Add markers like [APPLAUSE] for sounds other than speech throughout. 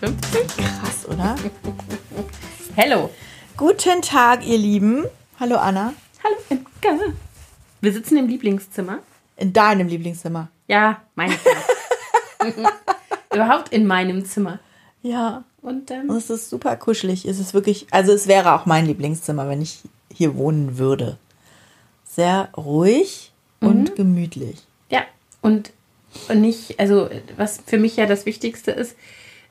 Folge 53. Krass, oder? [LAUGHS] Hello. Guten Tag, ihr Lieben. Hallo Anna. Hallo, Imke. Wir sitzen im Lieblingszimmer. In deinem Lieblingszimmer. Ja, mein Zimmer. [LAUGHS] Überhaupt in meinem Zimmer. Ja. Und ähm, Und es ist super kuschelig. Es ist wirklich, also es wäre auch mein Lieblingszimmer, wenn ich hier wohnen würde. Sehr ruhig und gemütlich. ja, und, und nicht, also was für mich ja das Wichtigste ist,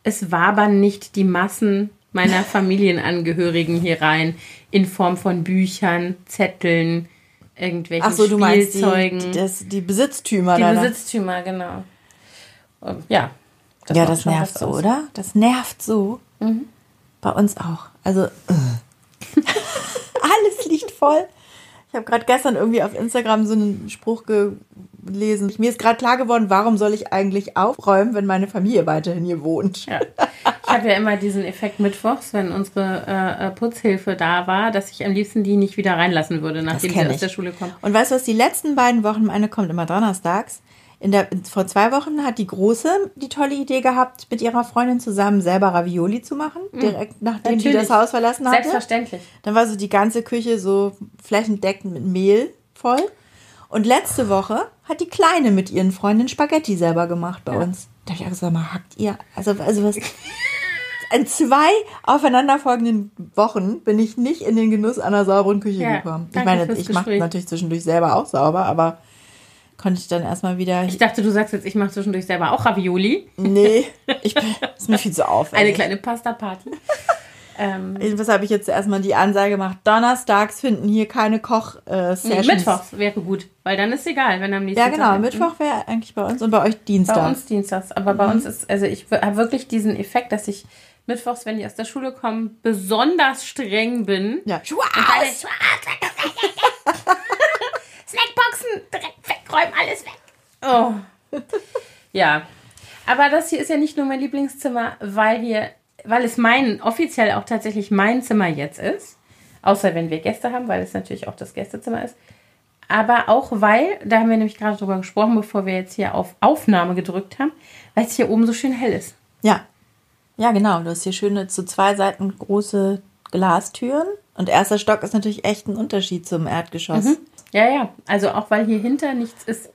es wabern nicht die Massen meiner Familienangehörigen hier rein in Form von Büchern, Zetteln, irgendwelchen Ach so, du meinst die, Spielzeugen. die, das, die Besitztümer Die deiner- Besitztümer, genau. Ähm, ja. ja, macht das nervt so, aus. oder? Das nervt so. Bei uns auch. Also, äh. [LAUGHS] alles liegt voll. Ich habe gerade gestern irgendwie auf Instagram so einen Spruch gelesen. Mir ist gerade klar geworden, warum soll ich eigentlich aufräumen, wenn meine Familie weiterhin hier wohnt? Ja. Ich habe ja immer diesen Effekt mittwochs, wenn unsere äh, äh, Putzhilfe da war, dass ich am liebsten die nicht wieder reinlassen würde, nachdem sie aus der Schule kommt. Und weißt du was, die letzten beiden Wochen, meine kommt immer donnerstags. In der, vor zwei Wochen hat die Große die tolle Idee gehabt, mit ihrer Freundin zusammen selber Ravioli zu machen, direkt nachdem die. Natürlich. das Haus verlassen hatte. Selbstverständlich. Dann war so die ganze Küche so flächendeckend mit Mehl voll. Und letzte Woche hat die Kleine mit ihren Freundinnen Spaghetti selber gemacht bei uns. Da habe ich auch gesagt, mal hackt ihr. Also, also was. In zwei aufeinanderfolgenden Wochen bin ich nicht in den Genuss einer sauberen Küche Ja, gekommen. Ich meine, ich mache natürlich zwischendurch selber auch sauber, aber konnte ich dann erstmal wieder. Ich dachte, du sagst jetzt, ich mache zwischendurch selber auch Ravioli. nee, [LAUGHS] ich bin, ist mir viel zu Eine aufwendig. kleine Pasta-Party. Ähm, habe ich jetzt erstmal die Ansage gemacht, donnerstags finden hier keine Koch-Sessions. Mittwochs wäre gut, weil dann ist egal, wenn am nächsten Ja, genau. Tag- Mittwoch wäre eigentlich bei uns und bei euch Bei Dienstag. uns dienstags. Aber bei uns ist, also ich habe wirklich diesen Effekt, dass ich mittwochs, wenn die aus der Schule kommen, besonders streng bin. ja. Alles [LAUGHS] Snackboxen direkt wegräumen, alles weg. Oh. [LAUGHS] Ja. Aber das hier ist ja nicht nur mein Lieblingszimmer, weil hier, weil es mein, offiziell auch tatsächlich mein Zimmer jetzt ist. Außer wenn wir Gäste haben, weil es natürlich auch das Gästezimmer ist. Aber auch weil, da haben wir nämlich gerade drüber gesprochen, bevor wir jetzt hier auf Aufnahme gedrückt haben, weil es hier oben so schön hell ist. ja. Ja, genau. Du hast hier schöne zu zwei Seiten große Glastüren. Und erster Stock ist natürlich echt ein Unterschied zum Erdgeschoss. Mhm. Ja, ja. Also auch weil hier hinter nichts ist.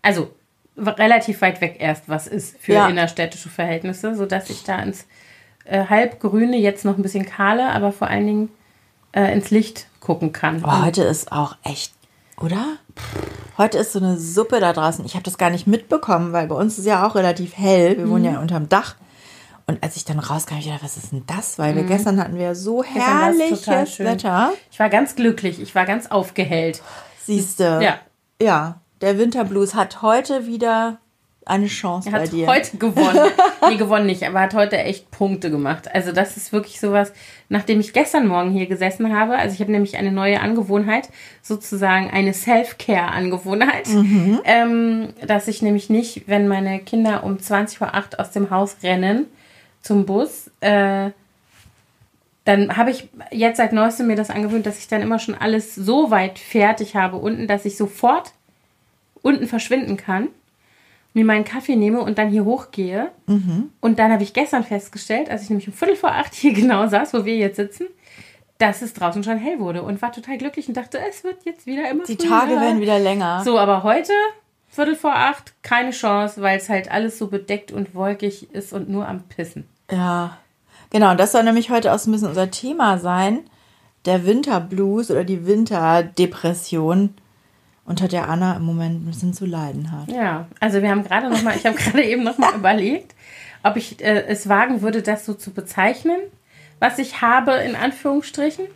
Also relativ weit weg erst was ist für Ja. innerstädtische Verhältnisse, sodass ich da ins äh, halbgrüne, jetzt noch ein bisschen kahle, aber vor allen Dingen äh, ins Licht gucken kann. Aber heute ist auch echt, oder? Heute ist so eine Suppe da draußen. Ich habe das gar nicht mitbekommen, weil bei uns ist ja auch relativ hell. Wir wohnen Mhm. ja unterm Dach. Und als ich dann rauskam, ich gedacht, was ist denn das? Weil wir gestern hatten wir so Mhm. Herrliches. Wetter. Ich war ganz glücklich, ich war ganz aufgehellt. Siehste. Ja. Ja. Der Winterblues hat heute wieder eine Chance Er bei hat dir. heute [LAUGHS] gewonnen. nee, gewonnen nicht, aber hat heute echt Punkte gemacht. Also das ist wirklich sowas, nachdem ich gestern Morgen hier gesessen habe, also ich habe nämlich eine neue Angewohnheit, sozusagen eine Self-Care-Angewohnheit, Mhm. ähm, dass ich nämlich nicht, wenn meine Kinder um 20 vor 8 aus dem Haus rennen zum Bus, äh, dann habe ich jetzt seit neuestem mir das angewöhnt, dass ich dann immer schon alles so weit fertig habe unten, dass ich sofort unten verschwinden kann, mir meinen Kaffee nehme und dann hier hochgehe. Und dann habe ich gestern festgestellt, als ich nämlich um Viertel vor acht hier [LAUGHS] genau saß, wo wir jetzt sitzen, dass es draußen schon hell wurde und war total glücklich und dachte, es wird jetzt wieder immer Die früher. Tage werden wieder länger. So, aber heute, Viertel vor acht, keine Chance, weil es halt alles so bedeckt und wolkig ist und nur am Pissen. Ja. Genau, und das soll nämlich heute auch so ein bisschen unser Thema sein. Der Winterblues oder die Winterdepression, unter der Anna im Moment ein bisschen zu leiden hat. Ja, also wir haben gerade noch mal, ich habe [LAUGHS] gerade eben noch mal [LAUGHS] überlegt, ob ich äh, es wagen würde, das so zu bezeichnen, was ich habe in Anführungsstrichen.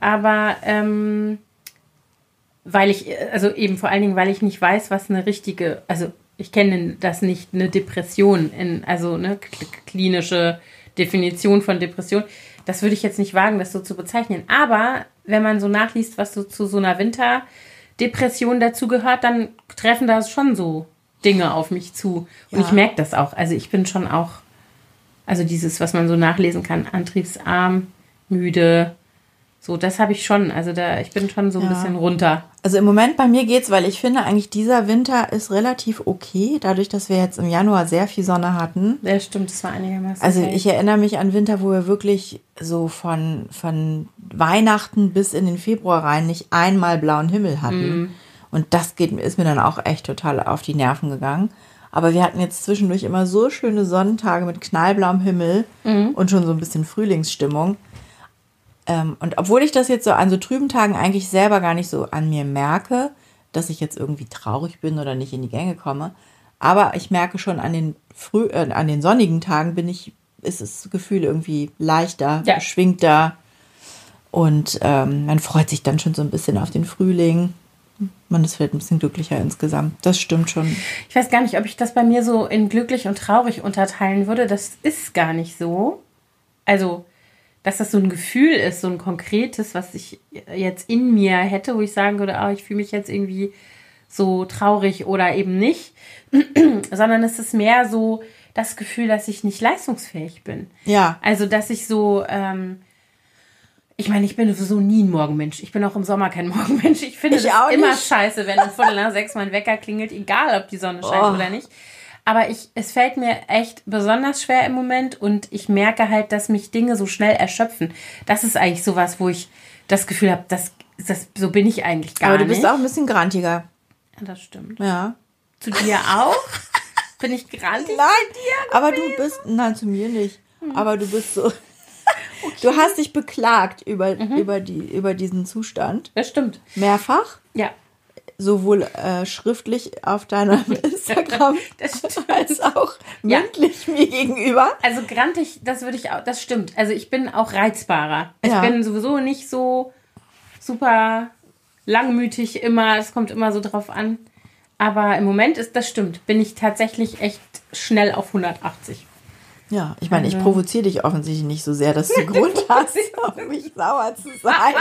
Aber ähm, weil ich, äh, also eben vor allen Dingen, weil ich nicht weiß, was eine richtige, also ich kenne das nicht, eine Depression, in, also eine kl- klinische Definition von Depression. Das würde ich jetzt nicht wagen, das so zu bezeichnen. Aber wenn man so nachliest, was so zu so einer Winterdepression dazugehört, dann treffen da schon so Dinge auf mich zu. Und Ja. ich merke das auch. Also ich bin schon auch, also dieses, was man so nachlesen kann, antriebsarm, müde, So, das habe ich schon. Also da, ich bin schon so ein bisschen runter. Also im Moment bei mir geht's, weil ich finde eigentlich dieser Winter ist relativ okay, dadurch, dass wir jetzt im Januar sehr viel Sonne hatten. Ja, stimmt, das war einigermaßen. Also okay. ich erinnere mich an Winter, wo wir wirklich so von, von Weihnachten bis in den Februar rein nicht einmal blauen Himmel hatten. Und das geht, ist mir dann auch echt total auf die Nerven gegangen. Aber wir hatten jetzt zwischendurch immer so schöne Sonnentage mit knallblauem Himmel und schon so ein bisschen Frühlingsstimmung. Ähm, und obwohl ich das jetzt so an so trüben Tagen eigentlich selber gar nicht so an mir merke, dass ich jetzt irgendwie traurig bin oder nicht in die Gänge komme, aber ich merke schon an den früh, äh, an den sonnigen Tagen bin ich, ist das Gefühl irgendwie leichter, Ja. beschwingter und ähm, man freut sich dann schon so ein bisschen auf den Frühling. Man ist vielleicht ein bisschen glücklicher insgesamt. Das stimmt schon. Ich weiß gar nicht, ob ich das bei mir so in glücklich und traurig unterteilen würde. Das ist gar nicht so. Also, dass das so ein Gefühl ist, so ein konkretes, was ich jetzt in mir hätte, wo ich sagen würde, ah, ich fühle mich jetzt irgendwie so traurig oder eben nicht, [CLEARS THROAT] sondern es ist mehr so das Gefühl, dass ich nicht leistungsfähig bin. Ja. Also, dass ich so, ähm, ich meine, ich bin sowieso nie ein Morgenmensch. Ich bin auch im Sommer kein [LAUGHS] Morgenmensch. Ich finde auch immer scheiße, wenn um Viertel nach sechs mein Wecker klingelt, egal ob die Sonne scheint Oh. oder nicht. Aber ich, es fällt mir echt besonders schwer im Moment und ich merke halt, dass mich Dinge so schnell erschöpfen. Das ist eigentlich sowas, wo ich das Gefühl habe, das, das, so bin ich eigentlich gar Aber du nicht. bist auch ein bisschen grantiger. Ja, das stimmt. Ja. Zu dir auch? [LAUGHS] bin ich grantig? Nein, aber du bist, nein, zu mir nicht. Aber du bist so, [LAUGHS] [LAUGHS] du hast dich beklagt über, über, die, über diesen Zustand. Das stimmt. Mehrfach, Ja. Sowohl äh, schriftlich auf deinem [LAUGHS] Instagram als auch Ja. mündlich mir gegenüber. Also grantig, das würde ich auch, das stimmt. Also ich bin auch reizbarer. Ich Ja. bin sowieso nicht so super langmütig immer, es kommt immer so drauf an. Aber im Moment ist das stimmt, bin ich tatsächlich echt schnell auf 180. Ja, ich meine, ich provoziere dich offensichtlich nicht so sehr, dass du Grund [LAUGHS] hast, auf mich sauer zu sein.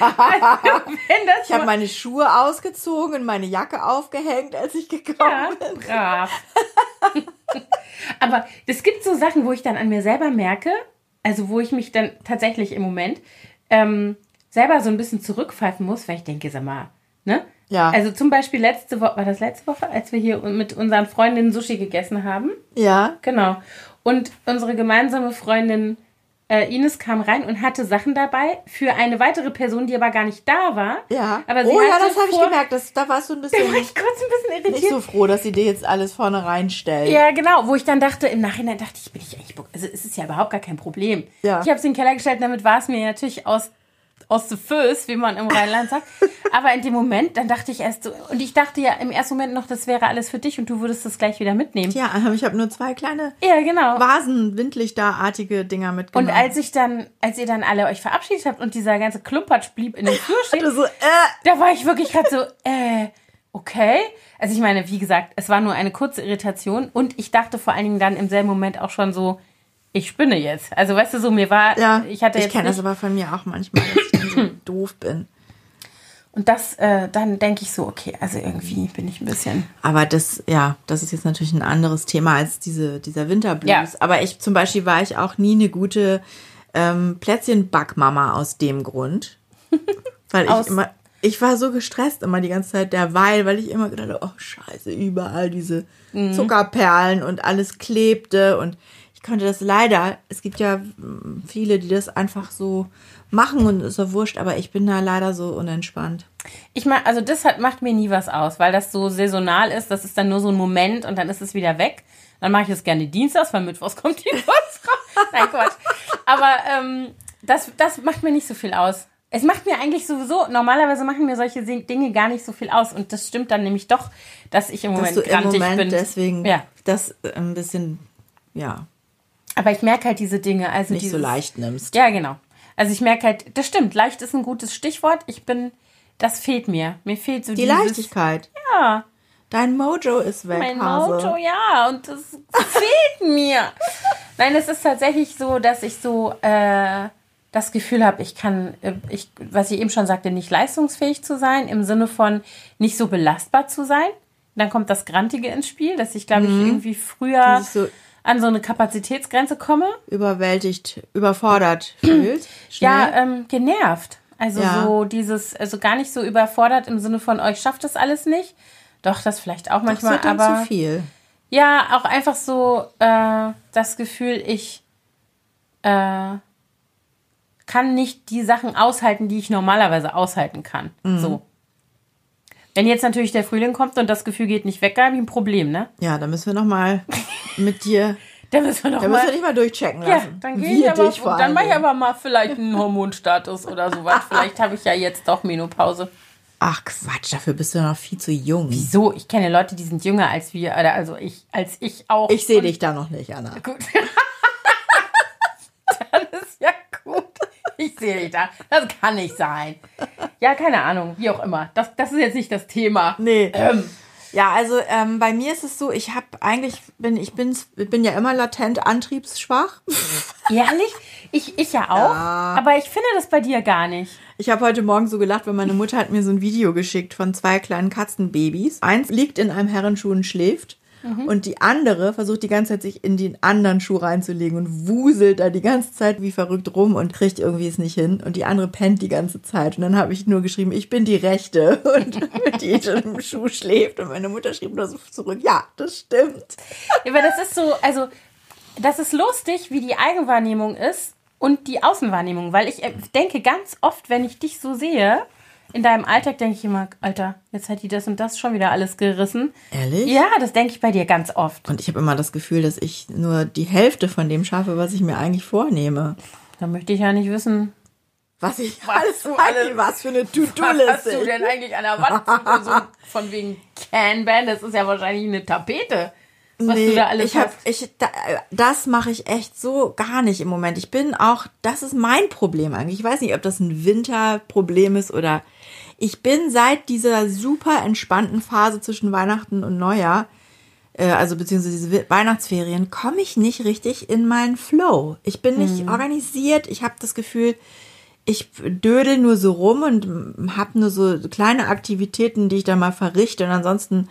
Wenn das [LAUGHS] Ich habe meine Schuhe ausgezogen und meine Jacke aufgehängt, als ich gekommen ja, bin. brav. [LAUGHS] Aber es gibt so Sachen, wo ich dann an mir selber merke, also wo ich mich dann tatsächlich im Moment ähm, selber so ein bisschen zurückpfeifen muss, weil ich denke, sag mal, ne? Ja. Also zum Beispiel letzte Woche, war das letzte Woche, als wir hier mit unseren Freundinnen Sushi gegessen haben? Ja, Genau. Und unsere gemeinsame Freundin äh, Ines kam rein und hatte Sachen dabei für eine weitere Person, die aber gar nicht da war. ja. Aber sie oh ja, das habe ich gemerkt. Das, da warst du ein [LAUGHS] Da bisschen war ich kurz ein bisschen irritiert. nicht so froh, dass sie dir jetzt alles vorne reinstellt. Ja, genau, wo ich dann dachte, im Nachhinein dachte ich, bin ich eigentlich, also es ist ja überhaupt gar kein Problem. Ja. Ich habe es in den Keller gestellt, damit war es mir natürlich aus, aus the Föß, wie man im Rheinland sagt. Aber in dem Moment, dann dachte ich erst so, und ich dachte ja im ersten Moment noch, das wäre alles für dich und du würdest das gleich wieder mitnehmen. Ja, ich habe nur zwei kleine Ja, genau. Vasen, Windlichterartige Dinger mitgenommen. Und als ich dann, als ihr dann alle euch verabschiedet habt und dieser ganze Klumpatsch blieb in dem Flur [LAUGHS] stehen, so, äh, da war ich wirklich gerade so, äh, okay. Also ich meine, wie gesagt, es war nur eine kurze Irritation und ich dachte vor allen Dingen dann im selben Moment auch schon so, ich spinne jetzt. Also weißt du so, mir war, ja, ich hatte ich kenne das aber von mir auch manchmal, dass ich so [CLEARS THROAT] doof bin. und das, äh, dann denke ich so, okay, also irgendwie bin ich ein bisschen, Aber das, ja, das ist jetzt natürlich ein anderes Thema als diese, dieser Winterblues. Ja. Aber ich zum Beispiel war ich auch nie eine gute ähm, Plätzchenbackmama aus dem Grund. [LAUGHS] Weil ich immer, ich war so gestresst immer die ganze Zeit derweil, weil ich immer gedacht habe, oh scheiße, überall diese Mhm. Zuckerperlen und alles klebte und ich konnte das leider, es gibt ja mm, viele, die das einfach so machen und ist so wurscht, aber ich bin da leider so unentspannt. ich mach, also das hat, macht mir nie was aus, weil das so saisonal ist, das ist dann nur so ein Moment und dann ist es wieder weg. Dann mache ich es gerne dienstags, weil mittwochs [LAUGHS] kommt die Post raus. Nein, Quatsch. Aber ähm, das, das macht mir nicht so viel aus. Es macht mir eigentlich sowieso, normalerweise machen mir solche Dinge gar nicht so viel aus. Und das stimmt dann nämlich doch, dass ich im Dass Moment du im Moment bin. deswegen Ja. das ein bisschen, ja, Aber ich merke halt diese Dinge. Also nicht so dieses- leicht nimmst. Ja, genau. Also ich merke halt, das stimmt, leicht ist ein gutes Stichwort. Ich bin, das fehlt mir. Mir fehlt so Die dieses, Leichtigkeit. Ja, Dein Mojo ist weg, mein Hase. Mojo, ja, und das fehlt [LAUGHS] mir. Nein, es ist tatsächlich so, dass ich so äh, das Gefühl habe, ich kann, äh, ich, was ich eben schon sagte, nicht leistungsfähig zu sein, im Sinne von nicht so belastbar zu sein. Dann kommt das Grantige ins Spiel, dass ich, glaube ich, irgendwie früher so an so eine Kapazitätsgrenze komme. überwältigt, überfordert [CLEARS THROAT] fühlst. Ja, Schnell. ähm, genervt. Also Ja. so dieses, also gar nicht so überfordert im Sinne von euch schafft das alles nicht. Doch, das vielleicht auch Das manchmal, dann aber zu viel. ja, auch einfach so äh, das Gefühl, ich äh, kann nicht die Sachen aushalten, die ich normalerweise aushalten kann. Mhm. So. Wenn jetzt natürlich der Frühling kommt und das Gefühl geht nicht weg, habe ich ein Problem, ne? Ja, da müssen wir noch mal mit dir, [LAUGHS] Da müssen wir doch da müssen wir mal. dich mal durchchecken Ja, lassen. dann gehe ich aber, vor dann mache ich aber mal vielleicht einen Hormonstatus oder sowas. [LAUGHS] Vielleicht habe ich ja jetzt doch Menopause. Ach Quatsch, dafür bist du noch viel zu jung. Wieso? Ich kenne Leute, die sind jünger als wir, oder also ich, als ich auch. Ich sehe dich da noch nicht, Anna. Gut. [LAUGHS] das ist ja gut. Ich sehe dich da. Das kann nicht sein. Ja, keine Ahnung, wie auch immer. Das, das ist jetzt nicht das Thema. Nee. Ähm, Ja, also ähm, bei mir ist es so, ich habe eigentlich, bin, ich bin, bin ja immer latent antriebsschwach. ehrlich? Ich, ich ja auch. Ja. Aber ich finde das bei dir gar nicht. Ich habe heute Morgen so gelacht, weil meine Mutter hat mir so ein Video geschickt von zwei kleinen Katzenbabys. Eins liegt in einem Herrenschuh und schläft. Und die andere versucht die ganze Zeit, sich in den anderen Schuh reinzulegen und wuselt da die ganze Zeit wie verrückt rum und kriegt irgendwie es nicht hin. Und die andere pennt die ganze Zeit. Und dann habe ich nur geschrieben, ich bin die Rechte. [LAUGHS] Und die im Schuh schläft. Und meine Mutter schrieb nur so zurück, ja, das stimmt. Ja, Aber das ist so, also, das ist lustig, wie die Eigenwahrnehmung ist und die Außenwahrnehmung. Weil ich äh, denke ganz oft, wenn ich dich so sehe, in deinem Alltag denke ich immer, Alter, jetzt hat die das und das schon wieder alles gerissen. Ehrlich? Ja, das denke ich bei dir ganz oft. Und ich habe immer das Gefühl, dass ich nur die Hälfte von dem schaffe, was ich mir eigentlich vornehme. Da möchte ich ja nicht wissen, Was ich Was alles, du alles, was für eine [LAUGHS] was hast du To-Do-Liste. denn eigentlich an der Wand? [LAUGHS] so von wegen Canban, das ist ja wahrscheinlich eine Tapete, was du da alles ich hab, hast. ich, da, das mache ich echt so gar nicht im Moment. Ich bin auch, das ist mein Problem eigentlich. Ich weiß nicht, ob das ein Winterproblem ist oder ich bin seit dieser super entspannten Phase zwischen Weihnachten und Neujahr, äh, also beziehungsweise diese We- Weihnachtsferien, komme ich nicht richtig in meinen Flow. Ich bin nicht organisiert. Ich habe das Gefühl, ich dödel nur so rum und habe nur so kleine Aktivitäten, die ich da mal verrichte. Und ansonsten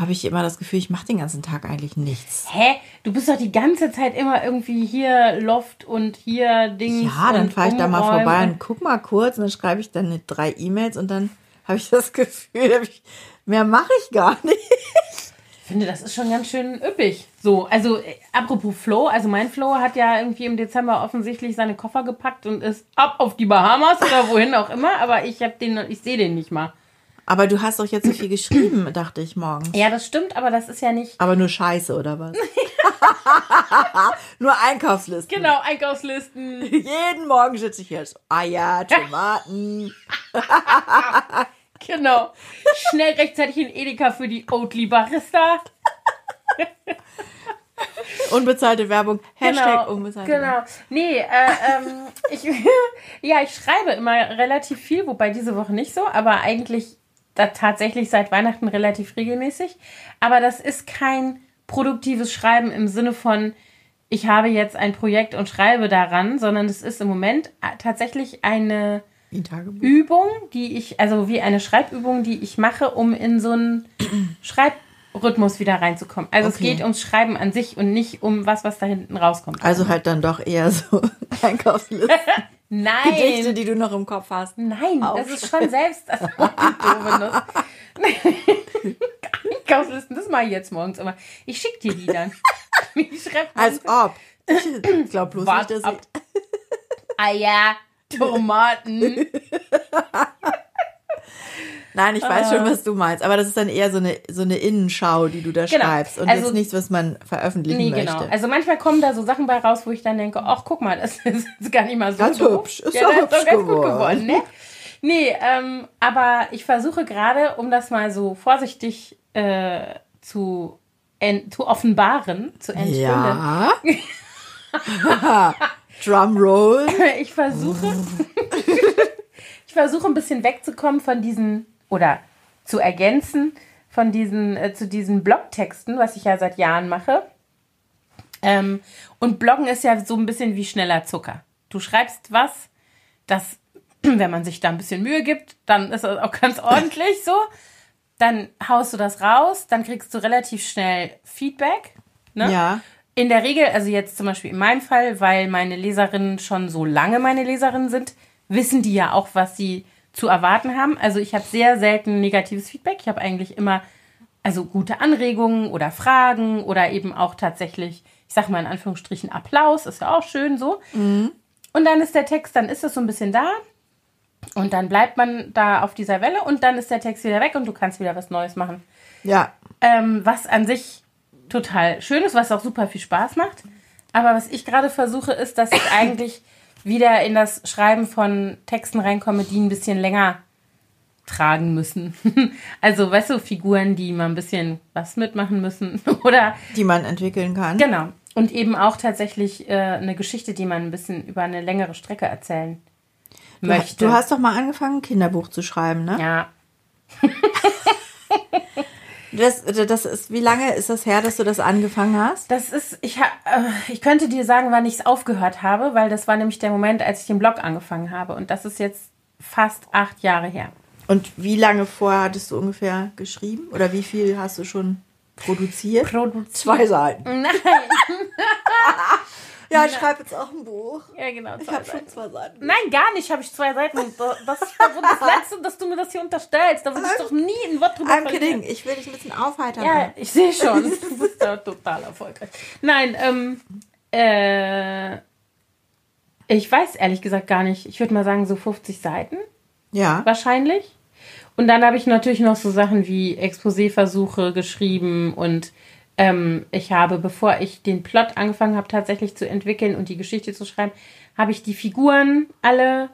habe ich immer das Gefühl, ich mache den ganzen Tag eigentlich nichts. Hä? Du bist doch die ganze Zeit immer irgendwie hier Loft und hier Dings. Ja, dann fahre ich da mal vorbei und- guck mal kurz und dann schreibe ich dann drei E-Mails und dann habe ich das [LAUGHS] Gefühl, ich, mehr mache ich gar nicht. Ich finde, das ist schon ganz schön üppig. So, also äh, apropos Flo, also mein Flo hat ja irgendwie im Dezember offensichtlich seine Koffer gepackt und ist ab auf die Bahamas oder wohin auch immer, aber ich habe den, ich sehe den nicht mal. Aber du hast doch jetzt so viel [CLEARS THROAT] geschrieben, dachte ich morgens. Ja, das stimmt, aber das ist ja nicht. Aber nur Scheiße, oder was? [LAUGHS] [LAUGHS] nur Einkaufslisten. Genau, Einkaufslisten. [LAUGHS] Jeden Morgen sitze ich jetzt. Eier, Tomaten. Genau. Schnell rechtzeitig in Edeka für die Oatly Barista. Unbezahlte Werbung. Hashtag unbezahlte Genau. Nee, äh, ähm, ich, ja, ich schreibe immer relativ viel, wobei diese Woche nicht so, aber eigentlich da tatsächlich seit Weihnachten relativ regelmäßig. Aber das ist kein produktives Schreiben im Sinne von, ich habe jetzt ein Projekt und schreibe daran, sondern es ist im Moment äh, tatsächlich eine. Übung, die ich, also wie eine Schreibübung, die ich mache, um in so einen [CLEARS THROAT] Schreibrhythmus wieder reinzukommen. Also es Okay. geht ums Schreiben an sich und nicht um was, was da hinten rauskommt. Also halt dann doch eher so [LAUGHS] Einkaufslisten. [LAUGHS] Nein! Gedichte, die du noch im Kopf hast. Nein, das ist schon selbst. Doof, Einkaufslisten, das [LAUGHS] mache [LAUGHS] ich jetzt morgens immer. Ich schicke dir die dann. [LAUGHS] Ich schreibe Als ob. Ich glaube bloß Wart nicht, dass ab. Eier, Tomaten. Nein, ich weiß schon, was du meinst. Aber das ist dann eher so eine, so eine Innenschau, die du da Genau. schreibst. Und Also- jetzt nichts, was man veröffentlichen Nee, möchte. genau. Also manchmal kommen da so Sachen bei raus, wo ich dann denke, ach, guck mal, das [LAUGHS] ist gar nicht mal so Ganz doof. hübsch. Ist ja, doch das hübsch ganz gut geworden. geworden, ne? Nee, ähm, aber ich versuche gerade, um das mal so vorsichtig äh, zu, zu offenbaren, zu entspinnen. Ja. [LAUGHS] [LAUGHS] Drumroll. Ich versuche, ich versuche ein bisschen wegzukommen von diesen oder zu ergänzen von diesen äh, zu diesen Blogtexten, was ich ja seit Jahren mache. Ähm, und Bloggen ist ja so ein bisschen wie schneller Zucker. Du schreibst was, das, [CLEARS THROAT] wenn man sich da ein bisschen Mühe gibt, dann ist das auch ganz ordentlich so. Dann haust du das raus, dann kriegst du relativ schnell Feedback. Ne? Ja. In der Regel, also jetzt zum Beispiel in meinem Fall, weil meine Leserinnen schon so lange meine Leserinnen sind, wissen die ja auch, was sie zu erwarten haben. Also ich habe sehr selten negatives Feedback. Ich habe eigentlich immer also gute Anregungen oder Fragen oder eben auch tatsächlich, ich sag mal in Anführungsstrichen Applaus, ist ja auch schön so. Und dann ist der Text, dann ist es so ein bisschen da und dann bleibt man da auf dieser Welle und dann ist der Text wieder weg und du kannst wieder was Neues machen. Ja. Ähm, was an sich total schön ist, was auch super viel Spaß macht. Aber was ich gerade versuche, ist, dass ich [COUGHS] eigentlich wieder in das Schreiben von Texten reinkomme, die ein bisschen länger tragen müssen. [LAUGHS] also, weißt du, Figuren, die mal ein bisschen was mitmachen müssen. [LAUGHS] Oder Die man entwickeln kann. genau. Und eben auch tatsächlich äh, eine Geschichte, die man ein bisschen über eine längere Strecke erzählen Du, möchte. du hast doch mal angefangen, ein Kinderbuch zu schreiben, ne? ja, [LAUGHS] Das, das ist, wie lange ist das her, dass du das angefangen hast? Das ist, ich, äh, ich könnte dir sagen, wann ich es aufgehört habe, weil das war nämlich der Moment, als ich den Blog angefangen habe. Und das ist jetzt fast acht Jahre her. Und wie lange vorher hattest du ungefähr geschrieben? Oder wie viel hast du schon produziert? Produziert. Zwei Seiten. Nein. [LAUGHS] Ja, ich schreibe jetzt auch ein Buch. Ja, genau. Ich habe schon zwei Seiten. Nein, gar nicht habe ich zwei Seiten. Das ist das [LAUGHS] Letzte, dass du mir das hier unterstellst. Da würde ich doch nie ein Wort drüber I'm kidding. Ich will dich ein bisschen aufheitern. Ja, ich sehe schon. [LAUGHS] Du bist da total erfolgreich. Nein, ähm, äh, ich weiß ehrlich gesagt gar nicht. Ich würde mal sagen, so 50 Seiten ja. wahrscheinlich. Und dann habe ich natürlich noch so Sachen wie Exposé-Versuche geschrieben und ähm, ich habe, bevor ich den Plot angefangen habe, tatsächlich zu entwickeln und die Geschichte zu schreiben, habe ich die Figuren alle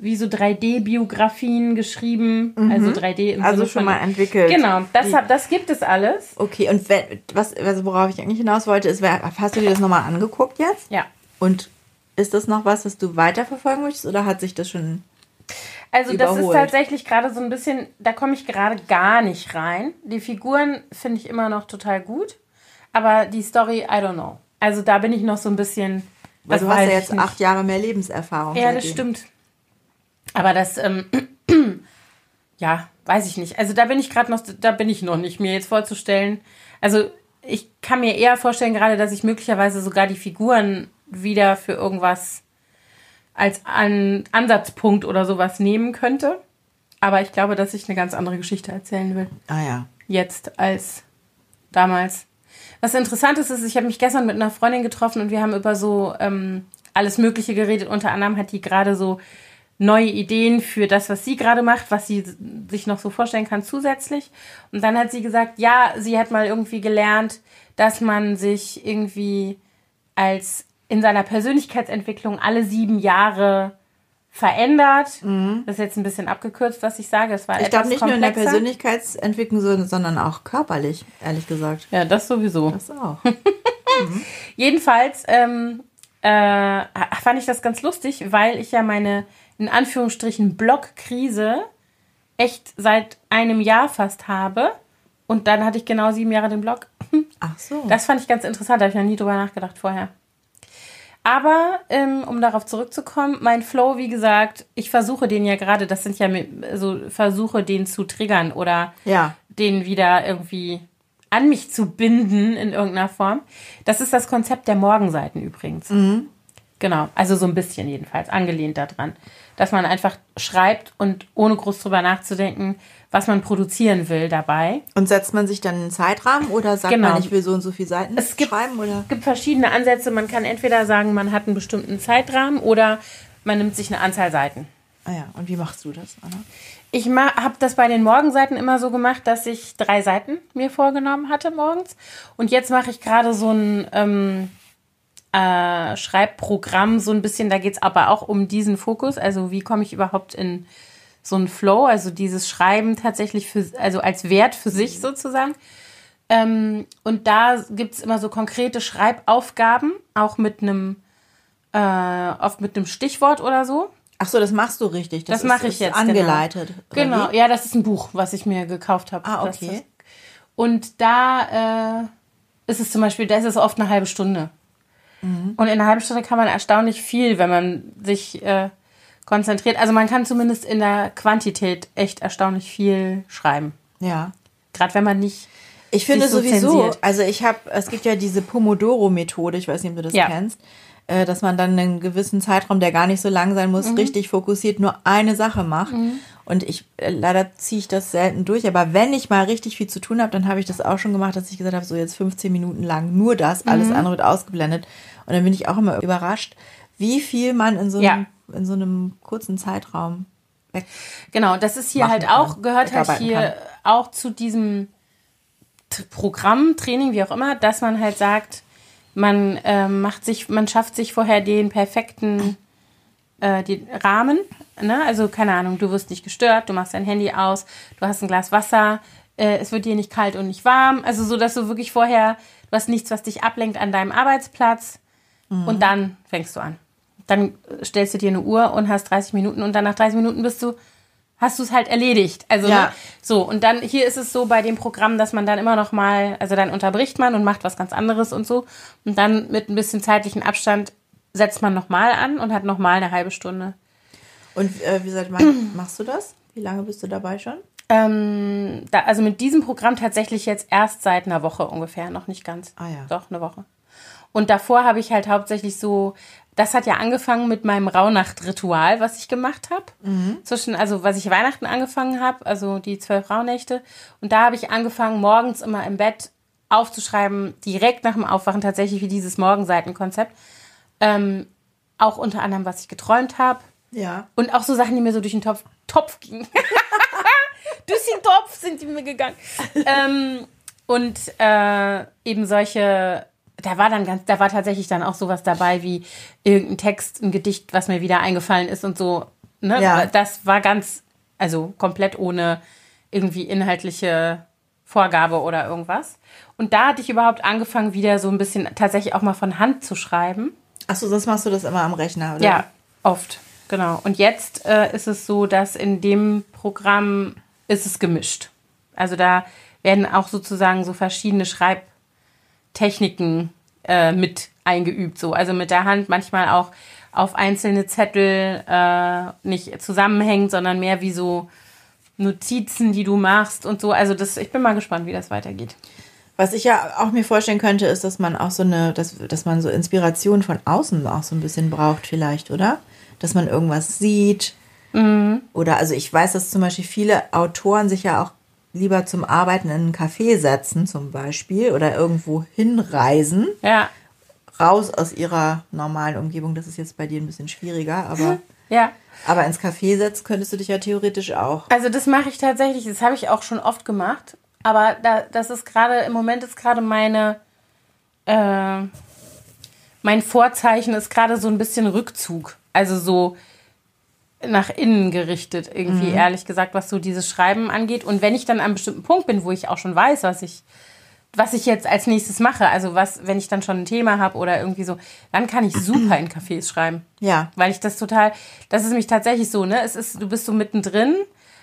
wie so 3D-Biografien geschrieben. Also 3D im Also Sinne schon mal entwickelt. Genau, das, hab, das gibt es alles. Okay, und wenn, was, also worauf ich eigentlich hinaus wollte, ist, hast du dir das nochmal angeguckt jetzt? Ja. Und ist das noch was, das du weiterverfolgen möchtest oder hat sich das schon. Also das ist überholt. tatsächlich gerade so ein bisschen, da komme ich gerade gar nicht rein. Die Figuren finde ich immer noch total gut, aber die Story, I don't know. Also da bin ich noch so ein bisschen. Weil du hast ja jetzt nicht. acht Jahre mehr Lebenserfahrung. Ja, das stimmt. Aber das, ähm, [CLEARS THROAT] ja, weiß ich nicht. Also da bin ich gerade noch, da bin ich noch nicht, mir jetzt vorzustellen. Also ich kann mir eher vorstellen gerade, dass ich möglicherweise sogar die Figuren wieder für irgendwas als An Ansatzpunkt oder sowas nehmen könnte. Aber ich glaube, dass ich eine ganz andere Geschichte erzählen will. Ah ja. Jetzt als damals. Was interessant ist, ist, ich habe mich gestern mit einer Freundin getroffen und wir haben über so ähm, alles Mögliche geredet. Unter anderem hat die gerade so neue Ideen für das, was sie gerade macht, was sie sich noch so vorstellen kann zusätzlich. Und dann hat sie gesagt, ja, sie hat mal irgendwie gelernt, dass man sich irgendwie als in seiner Persönlichkeitsentwicklung alle sieben Jahre verändert. Das ist jetzt ein bisschen abgekürzt, was ich sage. Es war Mhm. Ich glaube nicht nur in der komplexer. Persönlichkeitsentwicklung, so- sondern auch körperlich, ehrlich gesagt. Ja, das sowieso. Das auch. [LAUGHS] Jedenfalls ähm, äh, fand ich das ganz lustig, weil ich ja meine, in Anführungsstrichen, Blockkrise echt seit einem Jahr fast habe. Und dann hatte ich genau sieben Jahre den Blog. Ach so. Das fand ich ganz interessant, da habe ich noch nie drüber nachgedacht vorher. Aber ähm, um darauf zurückzukommen, mein Flow, wie gesagt, ich versuche den ja gerade, das sind ja so Versuche, den zu triggern oder ja. den wieder irgendwie an mich zu binden in irgendeiner Form. Das ist das Konzept der Morgenseiten übrigens. Genau, also so ein bisschen jedenfalls, angelehnt daran. Dass man einfach schreibt und ohne groß drüber nachzudenken, was man produzieren will dabei. Und setzt man sich dann einen Zeitrahmen oder sagt Genau. man, ich will so und so viele Seiten Es gibt- schreiben? Oder? Es gibt verschiedene Ansätze. Man kann entweder sagen, man hat einen bestimmten Zeitrahmen oder man nimmt sich eine Anzahl Seiten. Ah ja, und wie machst du das, Anna? Ich habe das bei den Morgenseiten immer so gemacht, dass ich drei Seiten mir vorgenommen hatte morgens. Und jetzt mache ich gerade so ein ähm, äh, Schreibprogramm, so ein bisschen, da geht es aber auch um diesen Fokus. Also wie komme ich überhaupt in so einen Flow, also dieses Schreiben tatsächlich für, also als Wert für sich sozusagen. Ähm, und da gibt es immer so konkrete Schreibaufgaben, auch mit einem äh, oft mit einem Stichwort oder so. Ach so, das machst du richtig. Das ist- mache ich jetzt, Angeleitet. oder Genau, wie? ja, das ist ein Buch, was ich mir gekauft habe. Ah, Das okay. Und da äh, ist es zum Beispiel, da ist es oft eine halbe Stunde. Mhm. Und in einer halben Stunde kann man erstaunlich viel, wenn man sich äh, konzentriert. Also man kann zumindest in der Quantität echt erstaunlich viel schreiben. Ja. Gerade wenn man nicht. Ich finde so sowieso, zensiert. also ich habe, es gibt ja diese Pomodoro-Methode, ich weiß nicht, ob du das Ja. kennst. äh, dass man dann einen gewissen Zeitraum, der gar nicht so lang sein muss, richtig fokussiert nur eine Sache macht. Und ich äh, leider ziehe ich das selten durch, aber wenn ich mal richtig viel zu tun habe, dann habe ich das auch schon gemacht, dass ich gesagt habe, so jetzt 15 Minuten lang nur das, alles andere wird ausgeblendet. Und dann bin ich auch immer überrascht, wie viel man in so einem, Ja. in so einem kurzen Zeitraum weg. Genau, das ist hier halt kann, auch, gehört halt hier kann. auch zu diesem Programm, Training, wie auch immer, dass man halt sagt, man ähm, macht sich, man schafft sich vorher den perfekten äh, den Rahmen. Ne? Also, keine Ahnung, du wirst nicht gestört, du machst dein Handy aus, du hast ein Glas Wasser, äh, es wird dir nicht kalt und nicht warm. Also so, dass du wirklich vorher, du hast nichts, was dich ablenkt an deinem Arbeitsplatz. Und dann fängst du an. Dann stellst du dir eine Uhr und hast 30 Minuten und dann nach 30 Minuten bist du, hast du es halt erledigt. Also Ja. ne? so und dann hier ist es so bei dem Programm, dass man dann immer noch mal, also dann unterbricht man und macht was ganz anderes und so und dann mit ein bisschen zeitlichen Abstand setzt man noch mal an und hat noch mal eine halbe Stunde. Und äh, wie seit [CLEARS THROAT] wann machst du das? Wie lange bist du dabei schon? Ähm, da, also mit diesem Programm tatsächlich jetzt erst seit einer Woche ungefähr, noch nicht ganz. Ah ja. Doch, eine Woche. Und davor habe ich halt hauptsächlich so, das hat ja angefangen mit meinem Rauhnachtritual, was ich gemacht habe. Zwischen, also was ich Weihnachten angefangen habe, also die zwölf Rauhnächte. Und da habe ich angefangen, morgens immer im Bett aufzuschreiben, direkt nach dem Aufwachen, tatsächlich wie dieses Morgenseitenkonzept. Ähm, auch unter anderem, was ich geträumt habe. Ja. Und auch so Sachen, die mir so durch den Topf, Topf gingen. [LAUGHS] durch den Topf sind die mir gegangen. ähm, und äh, eben solche, da war dann ganz, da war tatsächlich dann auch sowas dabei wie irgendein Text, ein Gedicht, was mir wieder eingefallen ist und so. Ne? Ja. Das war ganz, also komplett ohne irgendwie inhaltliche Vorgabe oder irgendwas. Und da hatte ich überhaupt angefangen, wieder so ein bisschen tatsächlich auch mal von Hand zu schreiben. Achso, das machst du das immer am Rechner, oder? Ja, oft, genau. Und jetzt äh, ist es so, dass in dem Programm ist es gemischt. Also da werden auch sozusagen so verschiedene Schreibtechniken äh, mit eingeübt. So. Also mit der Hand manchmal auch auf einzelne Zettel äh, nicht zusammenhängend, sondern mehr wie so Notizen, die du machst und so. Also das, ich bin mal gespannt, wie das weitergeht. Was ich ja auch mir vorstellen könnte, ist, dass man auch so eine, dass, dass man so Inspiration von außen auch so ein bisschen braucht, vielleicht, oder? Dass man irgendwas sieht. Oder also ich weiß, dass zum Beispiel viele Autoren sich ja auch lieber zum Arbeiten in einen Café setzen, zum Beispiel, oder irgendwo hinreisen, Ja, raus aus ihrer normalen Umgebung. Das ist jetzt bei dir ein bisschen schwieriger, aber, ja. aber ins Café setzen könntest du dich ja theoretisch auch. Also das mache ich tatsächlich, das habe ich auch schon oft gemacht. Aber da, das ist gerade, im Moment ist gerade meine, äh, mein Vorzeichen ist gerade so ein bisschen Rückzug. Also so nach innen gerichtet, irgendwie ehrlich gesagt, was so dieses Schreiben angeht. Und wenn ich dann an einem bestimmten Punkt bin, wo ich auch schon weiß, was ich, was ich jetzt als nächstes mache, also was, wenn ich dann schon ein Thema habe oder irgendwie so, dann kann ich super in Cafés schreiben. Ja. Weil ich das total, das ist nämlich tatsächlich so, ne? Es ist, du bist so mittendrin,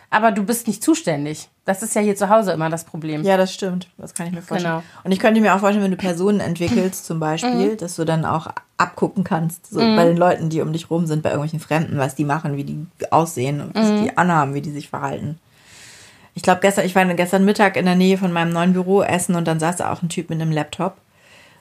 aber du bist nicht zuständig. Das ist ja hier zu Hause immer das Problem. Ja, das stimmt. Das kann ich mir vorstellen. Genau. Und ich könnte mir auch vorstellen, wenn du Personen entwickelst, zum Beispiel, Mhm. dass du dann auch abgucken kannst, so bei den Leuten, die um dich rum sind, bei irgendwelchen Fremden, was die machen, wie die aussehen und was Mhm. die anhaben, wie die sich verhalten. Ich glaube, gestern, ich war gestern Mittag in der Nähe von meinem neuen Büro essen und dann saß da auch ein Typ mit einem Laptop.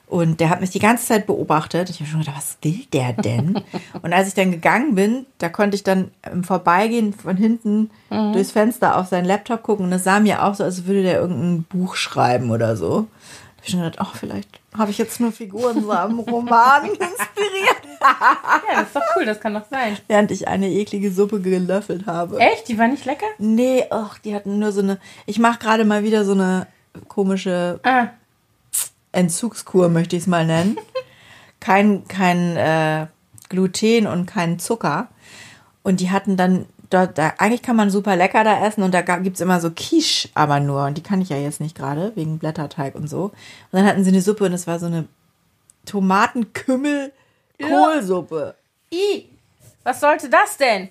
Und der hat mich die ganze Zeit beobachtet. Ich habe schon gedacht, was will der denn? [LAUGHS] und als ich dann gegangen bin, da konnte ich dann im Vorbeigehen von hinten Mhm. durchs Fenster auf seinen Laptop gucken. Und es sah mir auch so, als würde der irgendein Buch schreiben oder so. Da habe ich schon gedacht, ach, vielleicht habe ich jetzt nur Figuren so am Roman [LAUGHS] inspiriert, Ja, das ist doch cool, das kann doch sein. während ich eine eklige Suppe gelöffelt habe. Echt? Die war nicht lecker? Nee, ach, die hatten nur so eine. Ich mache gerade mal wieder so eine komische Ah, Entzugskur, möchte ich es mal nennen. [LAUGHS] kein kein äh, Gluten und kein Zucker. Und die hatten dann dort, da, eigentlich kann man super lecker da essen und da gibt es immer so Quiche, aber nur. Und die kann ich ja jetzt nicht gerade, wegen Blätterteig und so. Und dann hatten sie eine Suppe und es war so eine Tomatenkümmel-Kohlsuppe. i, was sollte das denn?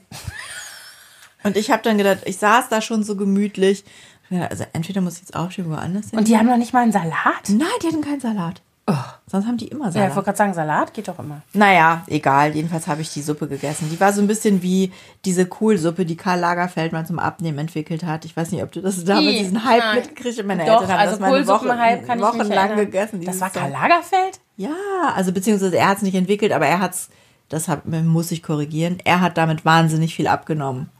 Und ich habe dann gedacht, ich saß da schon so gemütlich. Ja, Also entweder muss ich jetzt aufstehen, woanders hin. Und die haben noch nicht mal einen Salat? Nein, die hatten keinen Salat. Oh, sonst haben die immer Ja, Salat. ich wollte gerade sagen, Salat geht doch immer. Naja, egal. Jedenfalls habe ich die Suppe gegessen. Die war so ein bisschen wie diese Kohlsuppe, die Karl Lagerfeld mal zum Abnehmen entwickelt hat. Ich weiß nicht, ob du das damals diesen Hype nein. mitgekriegt hast. Meine Doch, Eltern haben also das mal eine Woche, Kohlsuppenhype kann ich mich erinnern. gegessen. Das war Karl. Lagerfeld? Ja, also beziehungsweise er hat es nicht entwickelt, aber er hat's, das hat, muss ich korrigieren, er hat damit wahnsinnig viel abgenommen.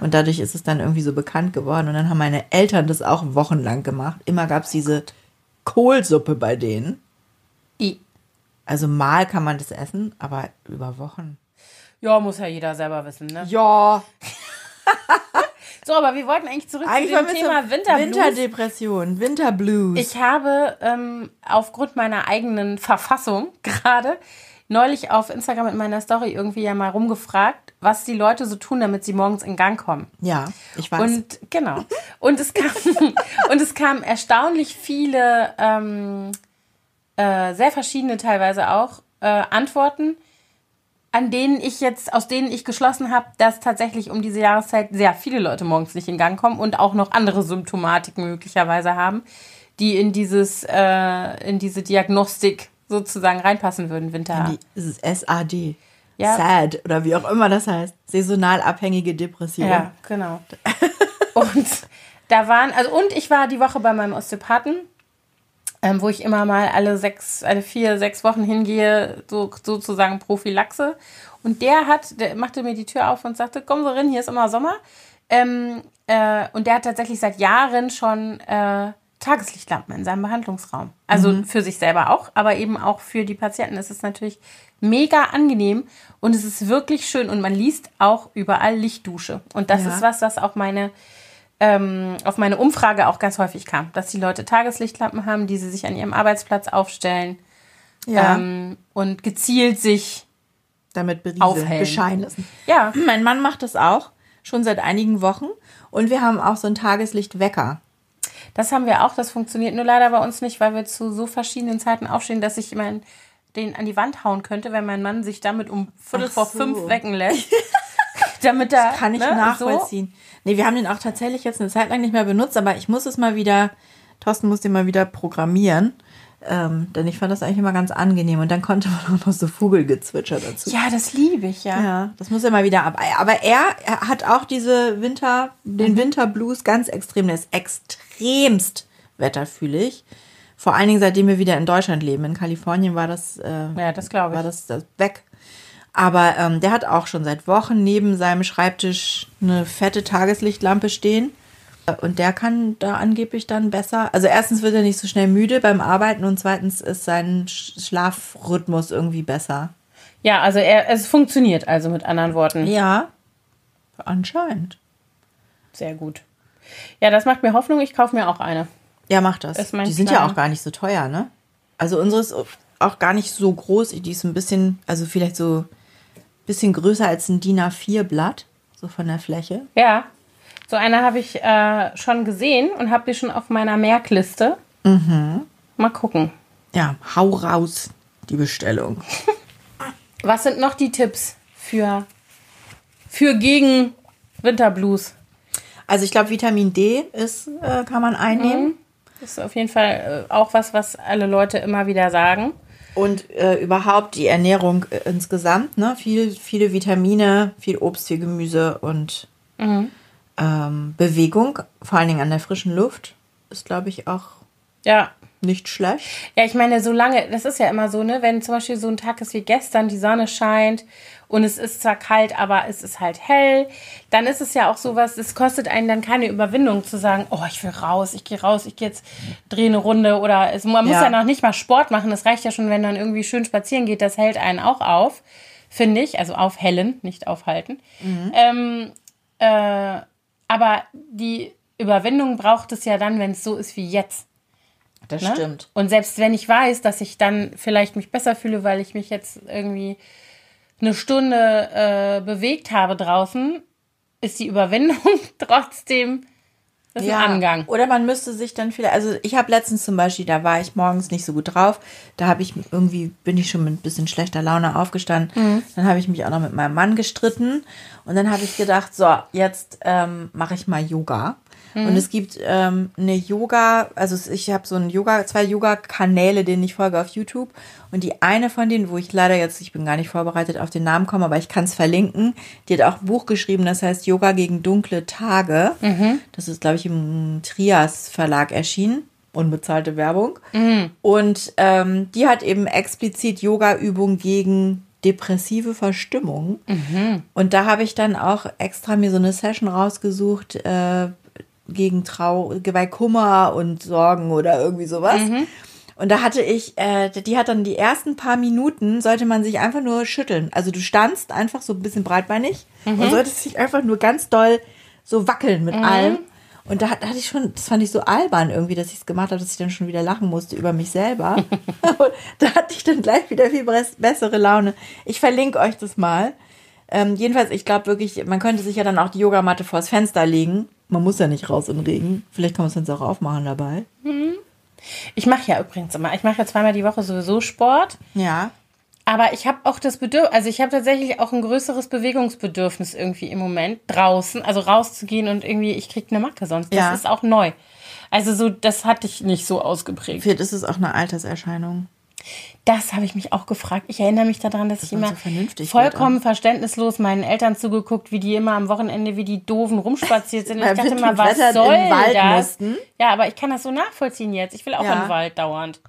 Und dadurch ist es dann irgendwie so bekannt geworden. Und dann haben meine Eltern das auch wochenlang gemacht. Immer gab es diese Kohlsuppe bei denen. I. Also mal kann man das essen, aber über Wochen. Ja, muss ja jeder selber wissen, ne? Ja, [LAUGHS] So, aber wir wollten eigentlich zurück eigentlich zu dem Thema Winterblues. Winterdepression, Winterblues. Ich habe ähm, aufgrund meiner eigenen Verfassung [LAUGHS] gerade neulich auf Instagram in meiner Story irgendwie ja mal rumgefragt, was die Leute so tun, damit sie morgens in Gang kommen. ja, ich weiß. Und genau. Und es kam, [LAUGHS] und es kamen erstaunlich viele, ähm, äh, sehr verschiedene teilweise auch, äh, Antworten, an denen ich jetzt, aus denen ich geschlossen habe, dass tatsächlich um diese Jahreszeit sehr viele Leute morgens nicht in Gang kommen und auch noch andere Symptomatiken möglicherweise haben, die in dieses, äh, in diese Diagnostik sozusagen reinpassen würden, Winter. Die, es ist SAD. Ja. SAD oder wie auch immer das heißt. Saisonal abhängige Depression. Ja, genau. und da waren, also und ich war die Woche bei meinem Osteopathen, ähm, wo ich immer mal alle sechs, alle vier, sechs Wochen hingehe, so, sozusagen Prophylaxe. Und der hat, der machte mir die Tür auf und sagte, komm so rein, hier ist immer Sommer. Ähm, äh, und der hat tatsächlich seit Jahren schon äh, Tageslichtlampen in seinem Behandlungsraum. Also für sich selber auch, aber eben auch für die Patienten ist es natürlich mega angenehm und es ist wirklich schön und man liest auch überall Lichtdusche. Und das Ja. ist was, das auch meine ähm, auf meine Umfrage auch ganz häufig kam, dass die Leute Tageslichtlampen haben, die sie sich an ihrem Arbeitsplatz aufstellen Ja, ähm, und gezielt sich damit berieseln, bescheinen lassen. ja Mein Mann macht das auch schon seit einigen Wochen und wir haben auch so einen Tageslichtwecker. Das haben wir auch, das funktioniert nur leider bei uns nicht, weil wir zu so verschiedenen Zeiten aufstehen, dass ich immer den an die Wand hauen könnte, wenn mein Mann sich damit um Viertel Ach vor so. fünf wecken lässt. [LAUGHS] damit er, Kann ich ne, nachvollziehen. Nee, wir haben den auch tatsächlich jetzt eine Zeit lang nicht mehr benutzt, aber ich muss es mal wieder, Thorsten muss den mal wieder programmieren. Ähm, denn ich fand das eigentlich immer ganz angenehm. Und dann konnte [LAUGHS] man auch noch so Vogelgezwitscher dazu. So. Ja, das liebe ich, ja. Ja, das muss er mal wieder ab. Aber er, er hat auch diese Winter, den Winterblues ganz extrem. Der ist extremst wetterfühlig. Vor allen Dingen, seitdem wir wieder in Deutschland leben. In Kalifornien war das, äh, Ja, das war das, das weg. Aber ähm, der hat auch schon seit Wochen neben seinem Schreibtisch eine fette Tageslichtlampe stehen. Und der kann da angeblich dann besser. Also erstens wird er nicht so schnell müde beim Arbeiten und zweitens ist sein Sch- Schlafrhythmus irgendwie besser. Ja, also er, es funktioniert also mit anderen Worten. Ja, anscheinend. Sehr gut. Ja, das macht mir Hoffnung. Ich kaufe mir auch eine. Ja, mach das. Ist mein Die sind ja Plan. auch gar nicht so teuer, ne? Also unsere ist auch gar nicht so groß. Die ist ein bisschen, also vielleicht so ein bisschen größer als ein DIN A4-Blatt, so von der Fläche. Ja, so eine habe ich äh, schon gesehen und habe die schon auf meiner Merkliste. Mhm. Mal gucken. Ja, hau raus, die Bestellung. [LAUGHS] Was sind noch die Tipps für, für gegen Winterblues? Also ich glaube, Vitamin D ist, äh, kann man einnehmen. Das ist auf jeden Fall äh, auch was, was alle Leute immer wieder sagen. Und äh, überhaupt die Ernährung äh, insgesamt, ne? Viel, viele Vitamine, viel Obst, viel Gemüse und ähm, Bewegung, vor allen Dingen an der frischen Luft, ist, glaube ich, auch Ja. nicht schlecht. Ja, ich meine, solange, das ist ja immer so, ne, wenn zum Beispiel so ein Tag ist wie gestern, die Sonne scheint und es ist zwar kalt, aber es ist halt hell, dann ist es ja auch sowas, es kostet einen dann keine Überwindung zu sagen, oh, ich will raus, ich gehe raus, ich gehe jetzt drehe eine Runde oder es, man muss Ja. ja noch nicht mal Sport machen, das reicht ja schon, wenn man irgendwie schön spazieren geht, das hält einen auch auf, finde ich, also aufhellen, nicht aufhalten. Ähm, äh, aber die Überwindung braucht es ja dann, wenn es so ist wie jetzt. Das Ne? Und selbst wenn ich weiß, dass ich dann vielleicht mich besser fühle, weil ich mich jetzt irgendwie eine Stunde äh, bewegt habe draußen, ist die Überwindung [LAUGHS] trotzdem das ein Angang. Oder man müsste sich dann vielleicht, also ich habe letztens zum Beispiel, da war ich morgens nicht so gut drauf, da habe ich irgendwie, bin ich schon mit ein bisschen schlechter Laune aufgestanden, Mhm. dann habe ich mich auch noch mit meinem Mann gestritten und dann habe ich gedacht, so, jetzt ähm, mache ich mal Yoga. Mhm. Und es gibt ähm, eine Yoga, also ich habe so ein Yoga, zwei Yoga-Kanäle, denen ich folge auf YouTube. Und die eine von denen, wo ich leider jetzt, ich bin gar nicht vorbereitet auf den Namen komme, aber ich kann es verlinken, die hat auch ein Buch geschrieben, das heißt Yoga gegen dunkle Tage. Das ist, glaube ich, im Trias Verlag erschienen. unbezahlte Werbung. Und ähm, die hat eben explizit Yoga-Übungen gegen depressive Verstimmung. Und da habe ich dann auch extra mir so eine Session rausgesucht äh, gegen Trau bei Kummer und Sorgen oder irgendwie sowas. Und da hatte ich, äh, die hat dann die ersten paar Minuten, sollte man sich einfach nur schütteln. Also du standst einfach so ein bisschen breitbeinig und solltest dich einfach nur ganz doll so wackeln mit allem. Und da, hat- da hatte ich schon, das fand ich so albern irgendwie, dass ich es gemacht habe, dass ich dann schon wieder lachen musste über mich selber. [LAUGHS] da hatte ich dann gleich wieder viel bess- bessere Laune. Ich verlinke euch das mal. Ähm, jedenfalls, ich glaube wirklich, man könnte sich ja dann auch die Yogamatte vors Fenster legen. Man muss ja nicht raus in Regen. Vielleicht kann man es Fenster auch aufmachen dabei. Ich mache ja übrigens immer, ich mache ja zweimal die Woche sowieso Sport. Ja. Aber ich habe auch das Bedürfnis, also ich habe tatsächlich auch ein größeres Bewegungsbedürfnis irgendwie im Moment draußen, also rauszugehen und irgendwie, ich krieg eine Macke sonst. Das Ja. ist auch neu. Also so, das hatte ich nicht so ausgeprägt. Vielleicht ist es auch eine Alterserscheinung. Das habe ich mich auch gefragt. Ich erinnere mich daran, dass, ich man immer so vernünftig vollkommen verständnislos meinen Eltern zugeguckt, wie die immer am Wochenende wie die Doofen rumspaziert sind. Ich dachte mal, und was Wetter soll das? mussten. Ja, aber ich kann das so nachvollziehen jetzt. Ich will auch Ja. den Wald dauernd.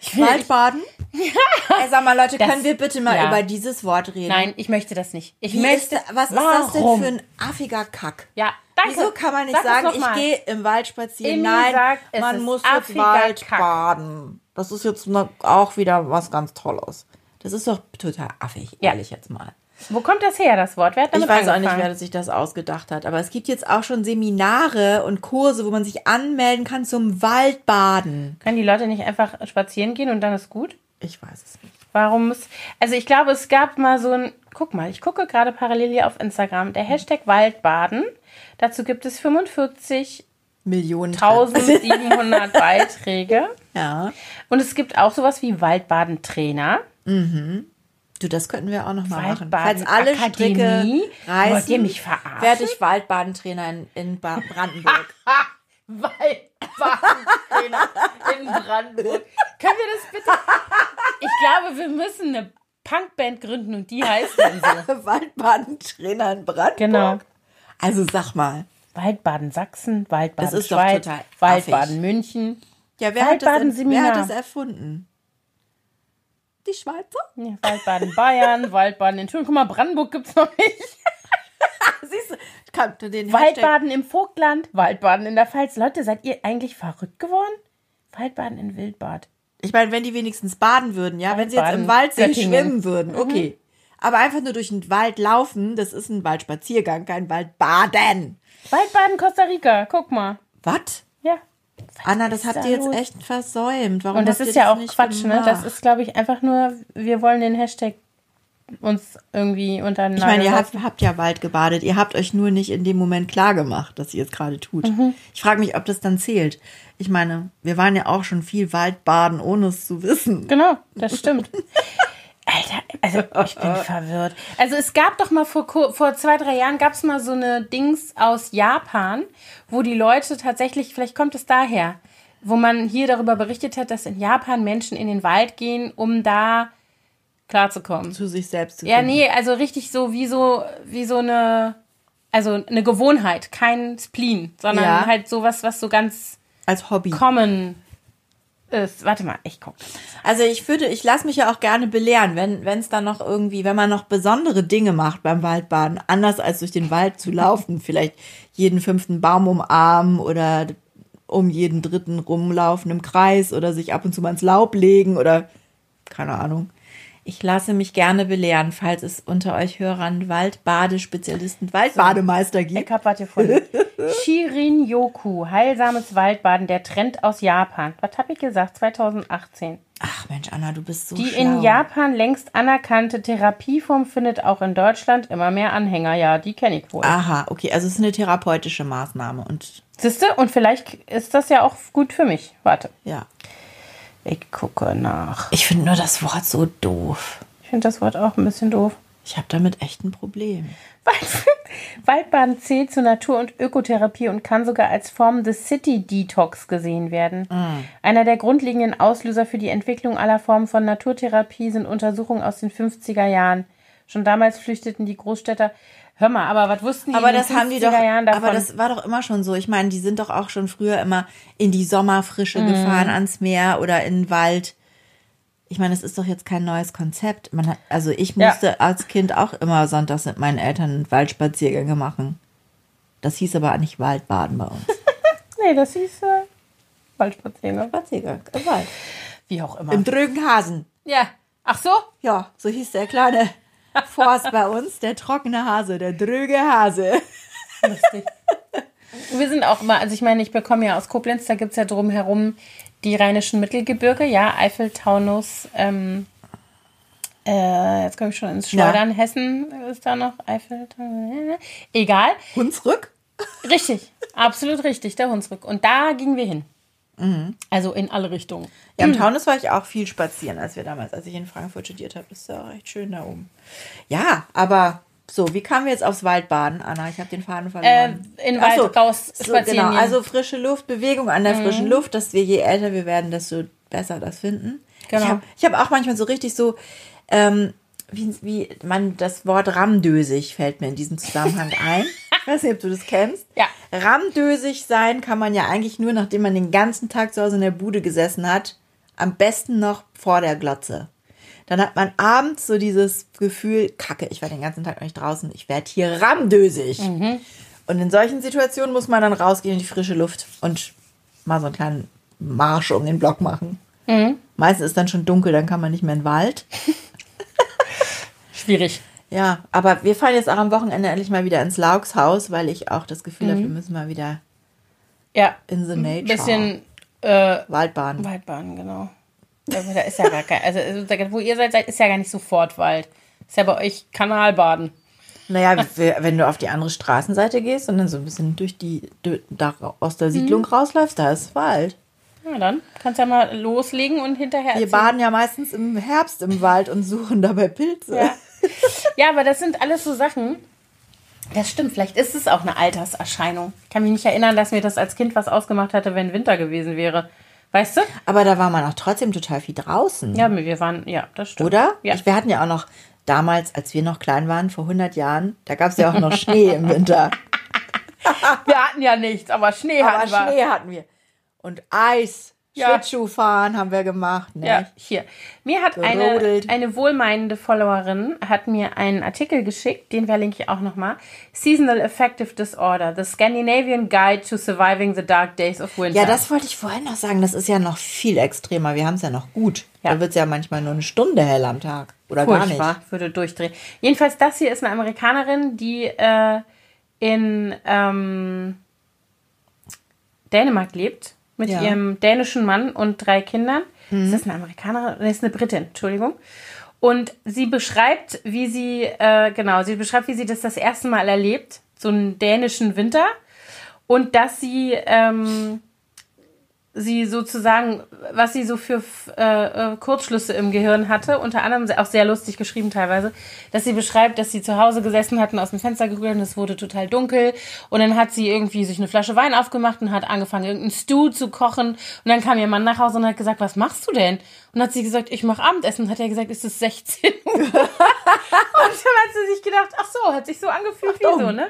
Ich will, Waldbaden? [LAUGHS] Ey, sag mal, Leute, Das- können wir bitte mal ja. über dieses Wort reden? Nein, ich möchte das nicht. Ich Wie möchte. ist, was ist warum? das denn für ein affiger Kack? Ja, danke. Wieso kann man nicht Sag sagen, ich gehe im Wald spazieren? Emmy Nein, sagt, man muss jetzt affiger Wald Kack. baden. Das ist jetzt auch wieder was ganz Tolles. Das ist doch total affig, Ja. ehrlich jetzt mal. Wo kommt das her, das Wort? Wer hat Ich damit weiß auch nicht, angefangen? wer sich das ausgedacht hat, aber es gibt jetzt auch schon Seminare und Kurse, wo man sich anmelden kann zum Waldbaden. Können die Leute nicht einfach spazieren gehen und dann ist gut? Ich weiß es nicht. Warum muss. Also ich glaube, es gab mal so ein. Guck mal, ich gucke gerade parallel hier auf Instagram. Der Hashtag Waldbaden. Dazu gibt es 45.700 Millionen. [LAUGHS] Beiträge. Ja. Und es gibt auch sowas wie Waldbadentrainer. Du, das könnten wir auch noch mal machen. Falls alle Stricke Akademie? reißen, Wollt ihr mich verarschen? werde ich Waldbadentrainer in, in [LAUGHS] Brandenburg. [LAUGHS] Waldbadentrainer in Brandenburg. Können wir das bitte? Ich glaube, wir müssen eine Punkband gründen und die heißt dann so. Waldbadentrainer in Brandenburg. Genau. Also sag mal. Waldbaden Sachsen, Waldbaden Das ist doch Schweiz, total Waldbaden affig. München. Ja, wer hat, das, wer hat das erfunden? Die Schweizer? Ja, Waldbaden Bayern, [LAUGHS] Waldbaden in Thüringen. Guck mal, Brandenburg gibt's noch nicht. [LAUGHS] Siehst du, kann den Hashtag- Waldbaden im Vogtland, Waldbaden in der Pfalz. Leute, seid ihr eigentlich verrückt geworden? Waldbaden in Wildbad. Ich meine, wenn die wenigstens baden würden, ja, wenn sie jetzt im Waldbaden, Waldsee Göttingen. schwimmen würden, okay. Aber einfach nur durch den Wald laufen, das ist ein Waldspaziergang, kein Waldbaden. Waldbaden Costa Rica, guck mal. Was? Ja. Anna, das habt da ihr jetzt los? echt versäumt. Warum Und das ist ja auch nicht Quatsch, ne? Das gemacht? ist, glaube ich, einfach nur, wir wollen den Hashtag uns irgendwie unter den Ich meine, ihr habt, habt ja Wald gebadet. Ihr habt euch nur nicht in dem Moment klar gemacht, dass ihr es gerade tut. Mhm. Ich frage mich, ob das dann zählt. Ich meine, wir waren ja auch schon viel Waldbaden, ohne es zu wissen. Genau, das stimmt. [LAUGHS] Alter, also ich bin [LAUGHS] verwirrt. Also es gab doch mal vor, vor zwei, drei Jahren gab es mal so eine Dings aus Japan, wo die Leute tatsächlich, vielleicht kommt es daher, wo man hier darüber berichtet hat, dass in Japan Menschen in den Wald gehen, um da klarzukommen. Zu sich selbst zu Ja, finden. nee, also richtig so wie so, wie so eine, also eine Gewohnheit, kein Spleen, sondern Ja. halt sowas, was so ganz Als Hobby. common ist. Warte mal, ich gucke. Also ich würde, ich lasse mich ja auch gerne belehren, wenn wenn es dann noch irgendwie, wenn man noch besondere Dinge macht beim Waldbaden, anders als durch den Wald zu laufen, vielleicht jeden fünften Baum umarmen oder um jeden dritten rumlaufen im Kreis oder sich ab und zu mal ins Laub legen oder keine Ahnung. Ich lasse mich gerne belehren, falls es unter euch Hörern Waldbadespezialisten, Waldbademeister Ich gibt. hab was gefunden. [LAUGHS] Shirin-Yoku, heilsames Waldbaden, der Trend aus Japan. Was habe ich gesagt? 2018. Ach Mensch, Anna, du bist so Die schlau. in Japan längst anerkannte Therapieform findet auch in Deutschland immer mehr Anhänger. Ja, die kenne ich wohl. Aha, okay, also es ist eine therapeutische Maßnahme und Siehste? Und vielleicht ist das ja auch gut für mich. Warte, ja. Ich gucke nach. Ich finde nur das Wort so doof. Ich finde das Wort auch ein bisschen doof. Ich habe damit echt ein Problem. [LAUGHS] Waldbaden zählt zur Natur- und Ökotherapie und kann sogar als Form des City Detox gesehen werden. Einer der grundlegenden Auslöser für die Entwicklung aller Formen von Naturtherapie sind Untersuchungen aus den 50er Jahren. Schon damals flüchteten die Großstädter. Hör mal, aber was wussten die Aber in den das haben die 50er doch, Jahren davon? aber das war doch immer schon so. Ich meine, die sind doch auch schon früher immer in die Sommerfrische Mhm. gefahren, ans Meer oder in den Wald. Ich meine, das ist doch jetzt kein neues Konzept. Man hat, also ich Ja. musste als Kind auch immer sonntags mit meinen Eltern Waldspaziergänge machen. Das hieß aber nicht Waldbaden bei uns. [LAUGHS] nee, das hieß äh, Waldspaziergang. Spaziergang im Wald. Wie auch immer. Im Drögenhasen. ja. Ach so? Ja, so hieß der kleine Forst bei uns, der trockene Hase, der dröge Hase. Lustig. Wir sind auch immer, also ich meine, ich bekomme ja aus Koblenz, da gibt es ja drumherum die rheinischen Mittelgebirge, ja, Eifel, Taunus, ähm, äh, jetzt komme ich schon ins Ja. Schleudern, Hessen ist da noch, Eifel, Taunus, egal, Hunsrück? richtig, absolut richtig, der Hunsrück. Und da gingen wir hin. Also in alle Richtungen. Ja, im Taunus war ich auch viel spazieren, als wir damals, als ich in Frankfurt studiert habe. Das ist ja auch echt schön da oben. Ja, aber so, wie kamen wir jetzt aufs Waldbaden, Anna? Ich habe den Faden Äh, verloren. in den Ach Wald raus so, spazieren genau. gehen. Mhm. Also frische Luft, Bewegung an der frischen Luft, dass wir je älter wir werden, desto besser das finden. Genau. Ich habe hab auch manchmal so richtig so, ähm, wie, wie man das Wort ramdösig fällt mir in diesem Zusammenhang ein. [LAUGHS] Ich weiß nicht, ob du das kennst. Ja. Ramdösig sein kann man ja eigentlich nur, nachdem man den ganzen Tag zu Hause in der Bude gesessen hat. Am besten noch vor der Glotze. Dann hat man abends so dieses Gefühl, kacke, ich war den ganzen Tag noch nicht draußen, ich werde hier ramdösig. Und in solchen Situationen muss man dann rausgehen in die frische Luft und mal so einen kleinen Marsch um den Block machen. Meistens ist dann schon dunkel, dann kann man nicht mehr in den Wald. [LAUGHS] Schwierig. Ja, aber wir fahren jetzt auch am Wochenende endlich mal wieder ins Laugshaus, weil ich auch das Gefühl habe, wir müssen mal wieder Ja, in the nature. ein bisschen äh, Waldbahn. Waldbahn, genau. Da ist ja gar kein, also also, wo ihr seid, ist ja gar nicht sofort Wald. Ist ja bei euch Kanalbaden. Naja, wenn du auf die andere Straßenseite gehst und dann so ein bisschen durch die, da aus der Siedlung rausläufst, da ist Wald. Na dann, kannst ja mal loslegen und hinterher Wir erzählen. baden ja meistens im Herbst im Wald und suchen dabei Pilze. Ja. Ja, aber das sind alles so Sachen. Das stimmt, vielleicht ist es auch eine Alterserscheinung. Ich kann mich nicht erinnern, dass mir das als Kind was ausgemacht hatte, wenn Winter gewesen wäre. Weißt du? Aber da war man auch trotzdem total viel draußen. Ja, wir waren, ja, das stimmt. Oder? Ja. Ich, wir hatten ja auch noch damals, als wir noch klein waren, vor 100 Jahren, da gab es ja auch noch Schnee im Winter. [LAUGHS] wir hatten ja nichts, aber Schnee Aber hatten wir. Schnee hatten wir. Und Eis. Ja. Schlittschuhfahren haben wir gemacht. Ne? Ja, hier. Mir hat eine, eine wohlmeinende Followerin hat mir einen Artikel geschickt, den verlinke ich auch nochmal. Seasonal Affective Disorder, The Scandinavian Guide to Surviving the Dark Days of Winter. Ja, das wollte ich vorhin noch sagen. Das ist ja noch viel extremer. Wir haben es ja noch gut. Ja. Da wird es ja manchmal nur eine Stunde hell am Tag. Oder gar Furchtbar, nicht. würde durchdrehen. Jedenfalls, das hier ist eine Amerikanerin, die äh, in ähm, Dänemark lebt mit Ja. ihrem dänischen Mann und drei Kindern. Ist das eine Amerikanerin? Nee, ist eine Britin, Entschuldigung. Und sie beschreibt, wie sie, äh, genau, sie beschreibt, wie sie das das erste Mal erlebt, so einen dänischen Winter. Und dass sie, ähm, sie sozusagen, was sie so für äh, äh, Kurzschlüsse im Gehirn hatte, unter anderem auch sehr lustig geschrieben teilweise, dass sie beschreibt, dass sie zu Hause gesessen hatten, aus dem Fenster geguckt und es wurde total dunkel und dann hat sie irgendwie sich eine Flasche Wein aufgemacht und hat angefangen, irgendeinen Stew zu kochen und dann kam ihr Mann nach Hause und hat gesagt, was machst du denn? Und hat sie gesagt, ich mache Abendessen und hat er gesagt, ist es 16 Uhr? [LAUGHS] und dann hat sie sich gedacht, ach so, hat sich so angefühlt wie so, ne?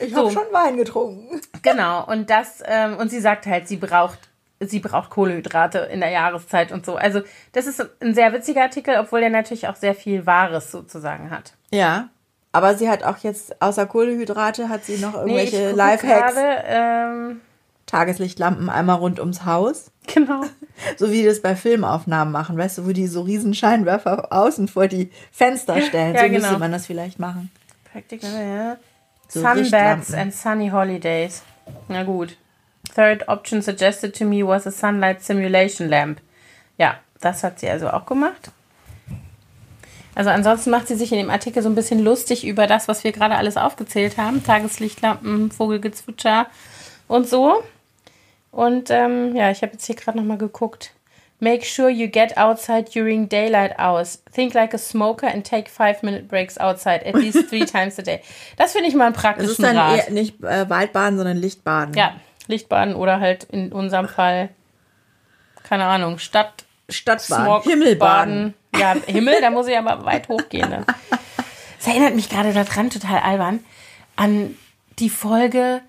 Ich So. habe schon Wein getrunken. Genau, und das, ähm, und sie sagt halt, sie braucht, sie braucht Kohlenhydrate in der Jahreszeit und so. Also, das ist ein sehr witziger Artikel, obwohl der natürlich auch sehr viel Wahres sozusagen hat. Ja. Aber sie hat auch jetzt, außer Kohlehydrate, hat sie noch irgendwelche gucke Lifehacks. gerade, ähm, Tageslichtlampen einmal rund ums Haus. [LAUGHS] genau. So wie die das bei Filmaufnahmen machen, weißt du, wo die so riesen Scheinwerfer außen vor die Fenster stellen. Ja, so genau. müsste man das vielleicht machen. Praktiker, ja. So Sunbeds Richtlampen. and sunny holidays. Na gut. Third option suggested to me was a sunlight simulation lamp. Ja, das hat sie also auch gemacht. Also ansonsten macht sie sich in dem Artikel so ein bisschen lustig über das, was wir gerade alles aufgezählt haben. Tageslichtlampen, Vogelgezwitscher und so. Und ähm, ja, ich habe jetzt hier gerade nochmal geguckt. Make sure you get outside during daylight hours. Think like a smoker and take five minute breaks outside at least three [LAUGHS] times a day. Das finde ich mal einen Das praktischen ist dann Rat. eher nicht äh, Waldbaden, sondern Lichtbaden. Ja, Lichtbaden oder halt in unserem Fall, keine Ahnung, Stadt, Stadtbaden, Smog, Himmelbaden. Baden. Ja, Himmel, da muss ich aber weit hochgehen. Ne? [LAUGHS] Das erinnert mich gerade daran, total albern, an die Folge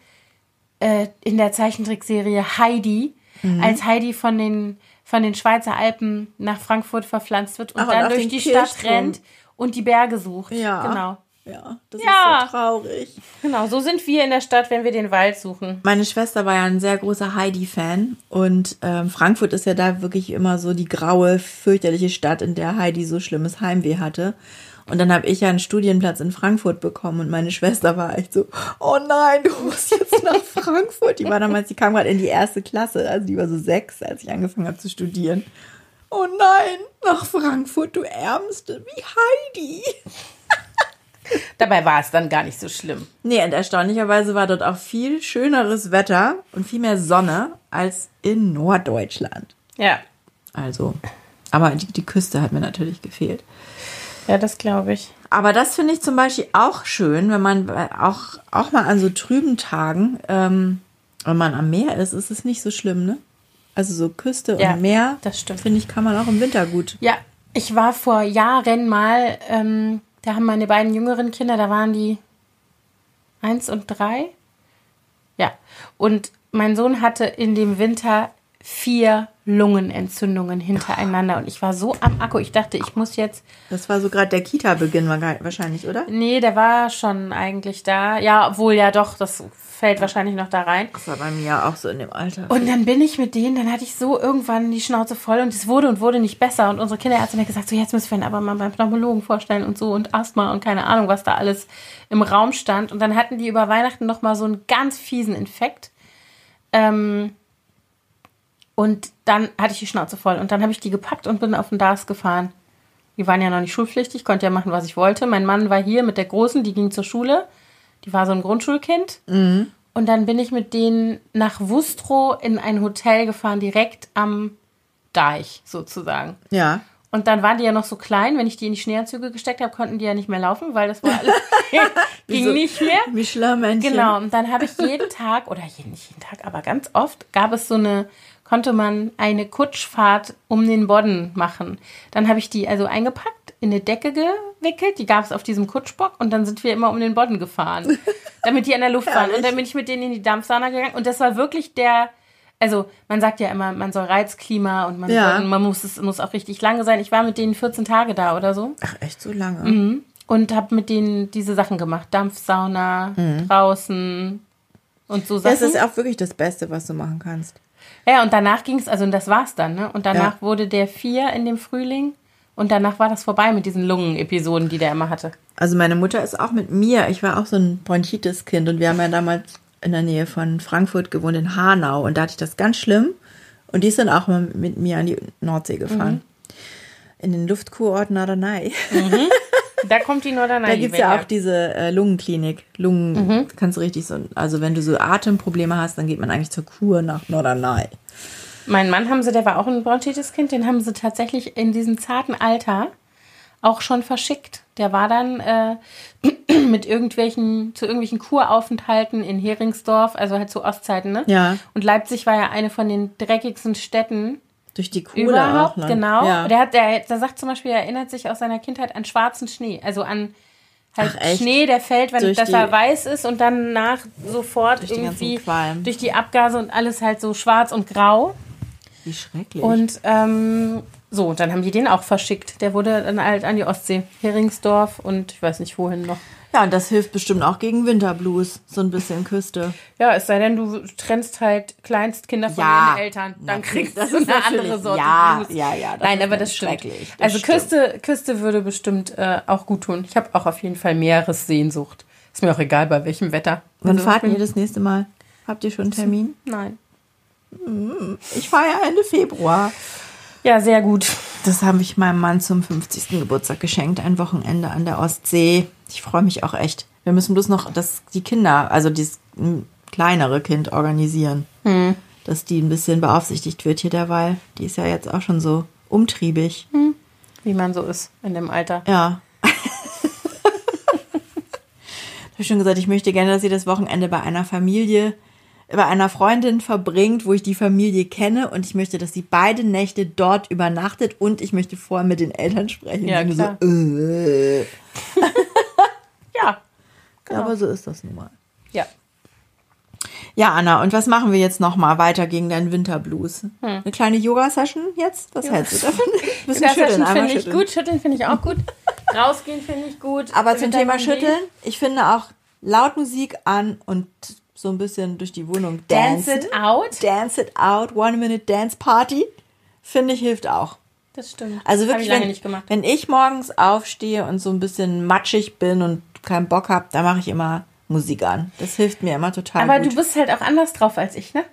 äh, in der Zeichentrickserie Heidi, Mhm. als Heidi von den, von den Schweizer Alpen nach Frankfurt verpflanzt wird und Ach, und dann auf durch die Stadt Kirchturm. rennt und die Berge sucht. Ja. Genau. Ja, das Ja. ist so traurig. Genau, so sind wir in der Stadt, wenn wir den Wald suchen. Meine Schwester war ja ein sehr großer Heidi-Fan und ähm, Frankfurt ist ja da wirklich immer so die graue, fürchterliche Stadt, in der Heidi so schlimmes Heimweh hatte. Und dann habe ich ja einen Studienplatz in Frankfurt bekommen und meine Schwester war echt so, oh nein, du musst jetzt nach [LAUGHS] Frankfurt. Die war damals, die kam gerade in die erste Klasse, also die war so sechs, als ich angefangen habe zu studieren. Oh nein, nach Frankfurt, du Ärmste, wie Heidi. Dabei war es dann gar nicht so schlimm. Nee, und erstaunlicherweise war dort auch viel schöneres Wetter und viel mehr Sonne als in Norddeutschland. Ja, Also, aber die, die Küste hat mir natürlich gefehlt. ja, das glaube ich. Aber das finde ich zum Beispiel auch schön, wenn man auch, auch mal an so trüben Tagen, ähm, wenn man am Meer ist, ist es nicht so schlimm, ne? Also so Küste Ja, und Meer, das stimmt. finde ich, kann man auch im Winter gut. Ja, ich war vor Jahren mal, ähm, da haben meine beiden jüngeren Kinder, da waren die eins und drei. Ja, und mein Sohn hatte in dem Winter vier Lungenentzündungen hintereinander und ich war so am Akku. Ich dachte, ich muss jetzt. Das war so gerade der Kita-Beginn wahrscheinlich, oder? Nee, der war schon eigentlich da. Ja, obwohl ja doch, das fällt wahrscheinlich noch da rein. Das war bei mir ja auch so in dem Alter. Und dann bin ich mit denen, dann hatte ich so irgendwann die Schnauze voll und es wurde und wurde nicht besser. Und unsere Kinderärztin hat gesagt, so jetzt müssen wir ihn aber mal beim Pneumologen vorstellen und so und Asthma und keine Ahnung, was da alles im Raum stand. Und dann hatten die über Weihnachten noch mal so einen ganz fiesen Infekt. Ähm, und dann hatte ich die Schnauze voll. Und dann habe ich die gepackt und bin auf den DARS gefahren. Die waren ja noch nicht schulpflichtig, konnte ja machen, was ich wollte. Mein Mann war hier mit der Großen, die ging zur Schule. Die war so ein Grundschulkind. Und dann bin ich mit denen nach Wustrow in ein Hotel gefahren, direkt am Deich sozusagen. ja. Und dann waren die ja noch so klein, wenn ich die in die Schneeanzüge gesteckt habe, konnten die ja nicht mehr laufen, weil das war alles [LAUGHS] ging so- nicht mehr. Michelin-Männchen. Genau, und dann habe ich jeden Tag, oder jeden, nicht jeden Tag, aber ganz oft gab es so eine, konnte man eine Kutschfahrt um den Bodden machen. Dann habe ich die also eingepackt, in eine Decke gewickelt, die gab es auf diesem Kutschbock und dann sind wir immer um den Bodden gefahren, [LAUGHS] damit die an der Luft waren. Und dann bin ich mit denen in die Dampfsauna gegangen und das war wirklich der, also man sagt ja immer, man soll Reizklima und man, Ja. soll, man muss, es muss auch richtig lange sein. Ich war mit denen 14 Tage da oder so Ach, echt so lange? Mhm. und habe mit denen diese Sachen gemacht. Dampfsauna, draußen und so Sachen. Das ist auch wirklich das Beste, was du machen kannst. Ja, und danach ging es, also und das war's dann, ne? Und danach Ja. wurde der vier in dem Frühling und danach war das vorbei mit diesen Lungenepisoden, die der immer hatte. Also meine Mutter ist auch mit mir. Ich war auch so ein Bronchitis-Kind und wir haben ja damals in der Nähe von Frankfurt gewohnt, in Hanau. Und da hatte ich das ganz schlimm. Und die ist dann auch mal mit mir an die Nordsee gefahren. In den Luftkurort Norderney. [LAUGHS] Da kommt die Norderney. Da gibt's ja auch diese äh, Lungenklinik. Lungen, kannst du richtig so, also wenn du so Atemprobleme hast, dann geht man eigentlich zur Kur nach Norderney. Mein Mann haben sie, der war auch ein Bronchitis-Kind, den haben sie tatsächlich in diesem zarten Alter auch schon verschickt. Der war dann äh, [CLEARS THROAT] mit irgendwelchen, zu irgendwelchen Kuraufenthalten in Heringsdorf, also halt zu Ostzeiten, ne? Ja. Und Leipzig war ja eine von den dreckigsten Städten Durch die Kur überhaupt, auch, ne? genau. Ja. Der hat, der, der sagt zum Beispiel, er erinnert sich aus seiner Kindheit an schwarzen Schnee, also an halt Ach? Schnee, der fällt, wenn Durch das die- er weiß ist und dann nach sofort Durch irgendwie durch die Abgase und alles halt so schwarz und grau. Wie schrecklich. Und ähm, so, und dann haben die den auch verschickt. Der wurde dann halt an die Ostsee, Heringsdorf und ich weiß nicht wohin noch. Ja, und das hilft bestimmt auch gegen Winterblues. So ein bisschen Küste. Ja, es sei denn, du trennst halt Kleinstkinder von Ja, ihren Eltern. Dann kriegst du eine andere Sorte ja, Blues. ja, ja, das Nein, aber das stimmt. schrecklich, das also stimmt. Küste, Küste würde bestimmt äh, auch gut tun. Ich habe auch auf jeden Fall Meeressehnsucht. Ist mir auch egal, bei welchem Wetter. Wann Also, fahrt ihr bin- das nächste Mal? Habt ihr schon einen Termin? Nein. Ich fahre ja Ende Februar. Ja, sehr gut. Das habe ich meinem Mann zum 50. Geburtstag geschenkt. Ein Wochenende an der Ostsee. Ich freue mich auch echt. Wir müssen bloß noch das, die Kinder, also dieses kleinere Kind organisieren. Dass die ein bisschen beaufsichtigt wird hier derweil. Die ist ja jetzt auch schon so umtriebig. Wie man so ist in dem Alter. Ja. [LAUGHS] ich habe schon gesagt, ich möchte gerne, dass sie das Wochenende bei einer Familie, bei einer Freundin verbringt, wo ich die Familie kenne und ich möchte, dass sie beide Nächte dort übernachtet und ich möchte vorher mit den Eltern sprechen. Ja, klar. So, äh. [LAUGHS] Genau. Aber so ist das nun mal. Ja. Ja, Anna, und was machen wir jetzt nochmal weiter gegen deinen Winterblues? Hm. Eine kleine Yoga-Session jetzt? Was hältst du davon? Bisschen schütteln, finde ich gut, schütteln finde ich auch gut. [LAUGHS] Rausgehen finde ich gut. Aber zum Thema Schütteln, ich finde auch laut Musik an und so ein bisschen durch die Wohnung Dance dancen. it out. Dance it out, One Minute Dance Party, finde ich hilft auch. Das stimmt. Also wirklich, ich lange wenn, nicht gemacht. wenn ich morgens aufstehe und so ein bisschen matschig bin und keinen Bock habe, da mache ich immer Musik an. Das hilft mir immer total Aber gut. du bist halt auch anders drauf als ich, ne?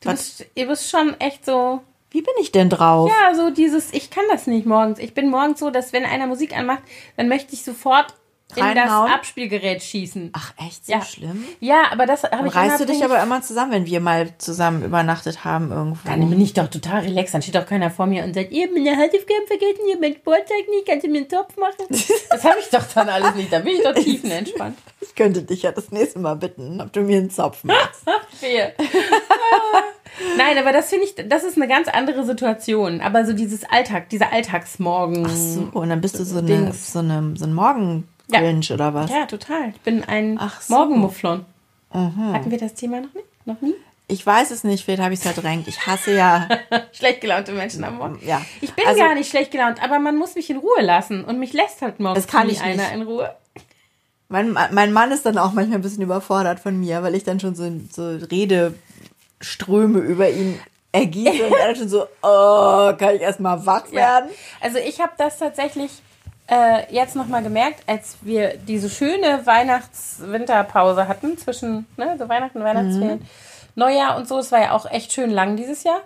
Du bist, ihr bist schon echt so, Wie bin ich denn drauf? ja, so dieses, ich kann das nicht morgens. Ich bin morgens so, dass wenn einer Musik anmacht, dann möchte ich sofort in das? Abspielgerät schießen. Ach, echt so Ja. schlimm? Ja, aber das habe ich reißt du dich aber immer zusammen, wenn wir mal zusammen übernachtet haben irgendwo. Dann bin ich doch total relaxed. Dann steht doch keiner vor mir und sagt, ihr habt meine Hausaufgaben vergessen, ihr habt mein Sportzeug nicht, kannst du mir einen Topf machen? [LAUGHS] Das habe ich doch dann alles nicht. Da bin ich doch tiefenentspannt. Ich könnte dich ja das nächste Mal bitten, ob du mir einen Zopf machst. [LAUGHS] Wehe. Nein, aber das finde ich, das ist eine ganz andere Situation. Aber so dieses Alltag, dieser Alltagsmorgen. So, und dann bist du so, eine, so, eine, so ein Morgen-Grinch oder was? Ja, total. Ich bin ein Ach so. Mhm. Morgenmufflon. Hatten wir das Thema noch nicht? Noch nie? Ich weiß es nicht, vielleicht habe ich es verdrängt. Ich hasse ja. [LAUGHS] Schlecht gelaunte Menschen am Morgen. Ja. Ich bin Also- gar nicht schlecht gelaunt, aber man muss mich in Ruhe lassen. Und mich lässt halt morgens Das kann nie ich einer nicht. in Ruhe. Mein, mein Mann ist dann auch manchmal ein bisschen überfordert von mir, weil ich dann schon so, so Redeströme über ihn ergieße und er dann schon so, oh, kann ich erstmal wach werden? Also ich habe das tatsächlich äh, jetzt nochmal gemerkt, als wir diese schöne Weihnachts-Winterpause hatten zwischen ne, so Weihnachten, Weihnachtsferien, Neujahr und so. Es war ja auch echt schön lang dieses Jahr.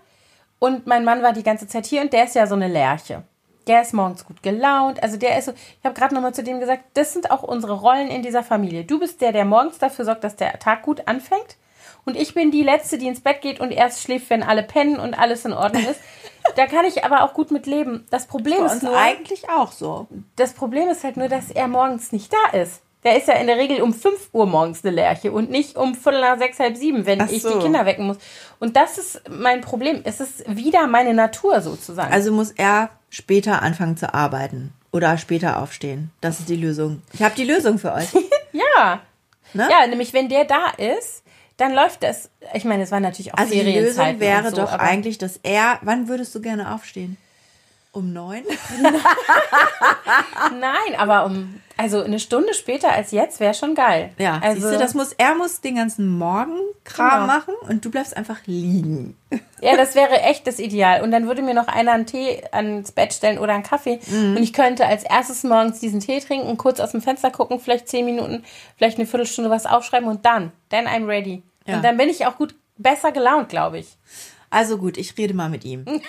Und mein Mann war die ganze Zeit hier und der ist ja so eine Lerche. Der ist morgens gut gelaunt. Also der ist so, ich habe gerade nochmal zu dem gesagt, das sind auch unsere Rollen in dieser Familie. Du bist der, der morgens dafür sorgt, dass der Tag gut anfängt. Und ich bin die Letzte, die ins Bett geht und erst schläft, wenn alle pennen und alles in Ordnung ist. Da kann ich aber auch gut mit leben. Das Problem ist nur, eigentlich auch so. das Problem ist halt nur, dass er morgens nicht da ist. Der ist ja in der Regel um 5 Uhr morgens eine Lerche und nicht um Viertel nach sechs, halb sieben, wenn Ach ich so. die Kinder wecken muss. Und das ist mein Problem. Es ist wieder meine Natur sozusagen. Also muss er später anfangen zu arbeiten oder später aufstehen. Das ist die Lösung. Ich habe die Lösung für euch. [LAUGHS] ja. Ne? Ja, nämlich wenn der da ist, dann läuft das. Ich meine, es war natürlich auch Also die Ferienzeiten Lösung wäre so, doch eigentlich, dass er, wann würdest du gerne aufstehen? Um neun? [LAUGHS] Nein, aber um also eine Stunde später als jetzt wäre schon geil. Ja, also siehst du, das muss, er muss den ganzen Morgenkram Genau. machen und du bleibst einfach liegen. Ja, das wäre echt das Ideal. Und dann würde mir noch einer einen Tee ans Bett stellen oder einen Kaffee. Mhm. Und ich könnte als erstes morgens diesen Tee trinken, kurz aus dem Fenster gucken, vielleicht zehn Minuten, vielleicht eine Viertelstunde was aufschreiben und dann, then I'm ready. Ja. Und dann bin ich auch gut, besser gelaunt, glaube ich. Also gut, ich rede mal mit ihm. [LAUGHS]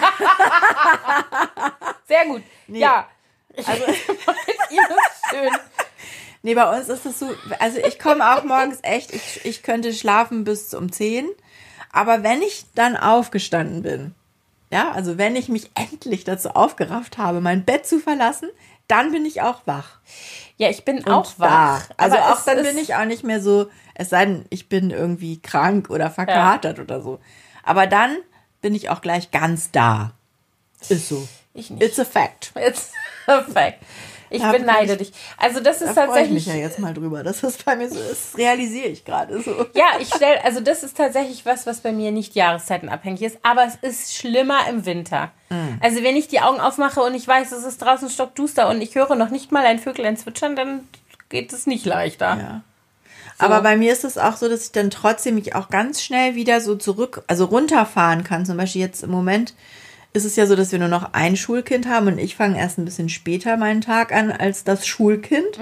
Sehr gut. Ja. Also, [LAUGHS] Ihr ist schön. nee, bei uns ist das so, also ich komme auch morgens echt, ich, ich könnte schlafen bis um 10, aber wenn ich dann aufgestanden bin, ja, also wenn ich mich endlich dazu aufgerafft habe, mein Bett zu verlassen, dann bin ich auch wach. Ja, ich bin Und auch da. wach. Also aber auch dann bin ich auch nicht mehr so, es sei denn, ich bin irgendwie krank oder verkatert oder so. Aber dann bin ich auch gleich ganz da. Ist so. Ich nicht. It's a fact. It's perfekt. Ich Da beneide ich- dich. Also das ist Da freue ich tatsächlich. mich ja jetzt mal drüber, dass das bei mir so ist. Das realisiere ich gerade so. Ja, ich stelle, also das ist tatsächlich was, was bei mir nicht jahreszeitenabhängig ist, aber es ist schlimmer im Winter. Mm. Also wenn ich die Augen aufmache und ich weiß, es ist draußen stockduster und ich höre noch nicht mal ein Vögelein zwitschern, dann geht es nicht leichter. Ja. Aber bei mir ist es auch so, dass ich dann trotzdem mich auch ganz schnell wieder so zurück, also runterfahren kann. Zum Beispiel jetzt im Moment ist es ja so, dass wir nur noch ein Schulkind haben und ich fange erst ein bisschen später meinen Tag an als das Schulkind.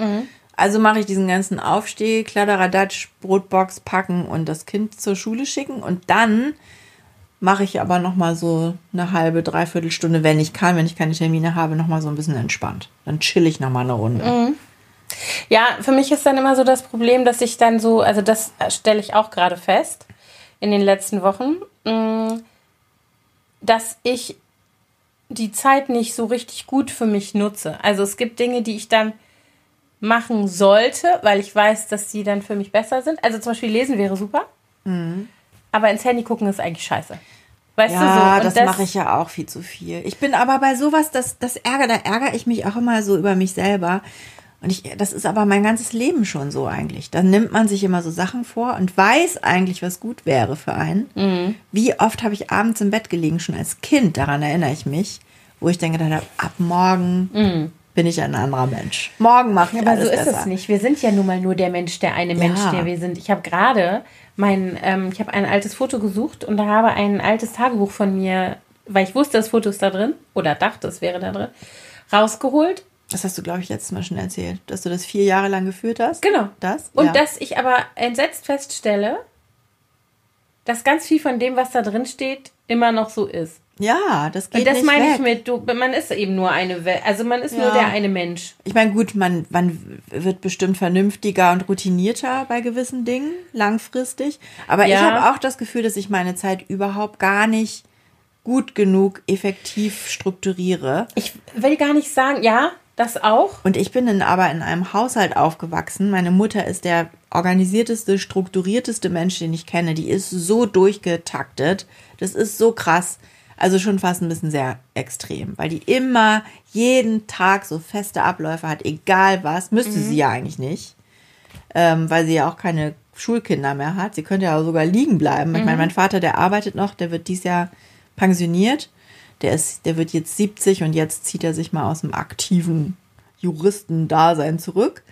Also mache ich diesen ganzen Aufsteh, Kladderadatsch, Brotbox packen und das Kind zur Schule schicken und dann mache ich aber noch mal so eine halbe, dreiviertel Stunde, wenn ich kann, wenn ich keine Termine habe, noch mal so ein bisschen entspannt. Dann chill ich noch mal eine Runde. Ja, für mich ist dann immer so das Problem, dass ich dann so, also das stelle ich auch gerade fest in den letzten Wochen, mh, dass ich die Zeit nicht so richtig gut für mich nutze. Also es gibt Dinge, die ich dann machen sollte, weil ich weiß, dass die dann für mich besser sind. Also zum Beispiel lesen wäre super, aber ins Handy gucken ist eigentlich scheiße. Weißt Ja, du so? Und das, mache ich ja auch viel zu viel. Ich bin aber bei sowas, das, das ärger, da ärgere ich mich auch immer so über mich selber, Und ich, das ist aber mein ganzes Leben schon so eigentlich. Dann nimmt man sich immer so Sachen vor und weiß eigentlich, was gut wäre für einen. Mhm. Wie oft habe ich abends im Bett gelegen, schon als Kind, daran erinnere ich mich, wo ich dann gedacht habe, ab morgen bin ich ein anderer Mensch. Morgen mache ich Mhm. Aber alles so ist besser. es nicht. Wir sind ja nun mal nur der Mensch, der eine Mensch, der wir sind. Ich habe gerade mein, ähm, ich habe ein altes Foto gesucht und da habe ein altes Tagebuch von mir, weil ich wusste, das Foto ist da drin oder dachte, es wäre da drin, rausgeholt. Das hast du, glaube ich, letztes Mal schon erzählt, dass du das vier Jahre lang geführt hast. Genau. Das? Und ja. dass ich aber entsetzt feststelle, dass ganz viel von dem, was da drin steht, immer noch so ist. Ja, das geht das nicht meine weg. ich mit, du, man ist eben nur eine Welt, also man ist nur Ja. der eine Mensch. Ich meine, gut, man, man wird bestimmt vernünftiger und routinierter bei gewissen Dingen, langfristig. Aber ich Ja. habe auch das Gefühl, dass ich meine Zeit überhaupt gar nicht gut genug effektiv strukturiere. Ich will gar nicht sagen, ja, das auch. Und ich bin in, aber in einem Haushalt aufgewachsen. Meine Mutter ist der organisierteste, strukturierteste Mensch, den ich kenne. Die ist so durchgetaktet. Das ist so krass. Also schon fast ein bisschen sehr extrem, weil die immer jeden Tag so feste Abläufe hat, egal was. Müsste sie ja eigentlich nicht, ähm, weil sie ja auch keine Schulkinder mehr hat. Sie könnte ja sogar liegen bleiben. Ich meine, mein Vater, der arbeitet noch, der wird dieses Jahr pensioniert. Der ist, der wird jetzt 70 und jetzt zieht er sich mal aus dem aktiven Juristendasein zurück.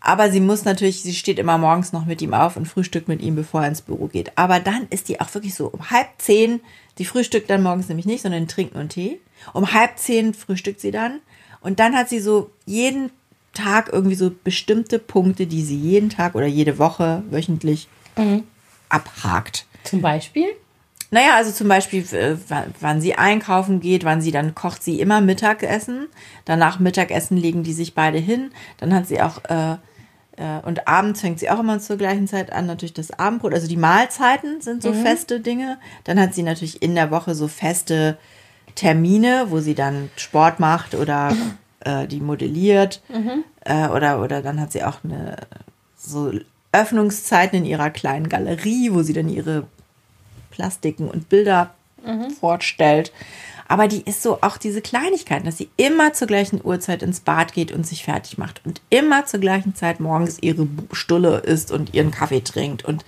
Aber sie muss natürlich, sie steht immer morgens noch mit ihm auf und frühstückt mit ihm, bevor er ins Büro geht. Aber dann ist die auch wirklich so um halb zehn, die frühstückt dann morgens nämlich nicht, sondern trinkt nur Tee. Um halb zehn frühstückt sie dann. Und dann hat sie so jeden Tag irgendwie so bestimmte Punkte, die sie jeden Tag oder jede Woche wöchentlich abhakt. Zum Beispiel. Naja, also zum Beispiel, wann- sie einkaufen geht, wann sie dann kocht sie immer Mittagessen. Danach Mittagessen legen die sich beide hin. Dann hat sie auch, äh, äh, und abends fängt sie auch immer zur gleichen Zeit an, natürlich das Abendbrot. Also die Mahlzeiten sind so feste Dinge. Dann hat sie natürlich in der Woche so feste Termine, wo sie dann Sport macht oder äh, die modelliert. Äh, oder, oder dann hat sie auch eine so Öffnungszeiten in ihrer kleinen Galerie, wo sie dann ihre Plastiken und Bilder fortstellt. Aber die ist so auch diese Kleinigkeiten, dass sie immer zur gleichen Uhrzeit ins Bad geht und sich fertig macht und immer zur gleichen Zeit morgens ihre Stulle isst und ihren Kaffee trinkt. Und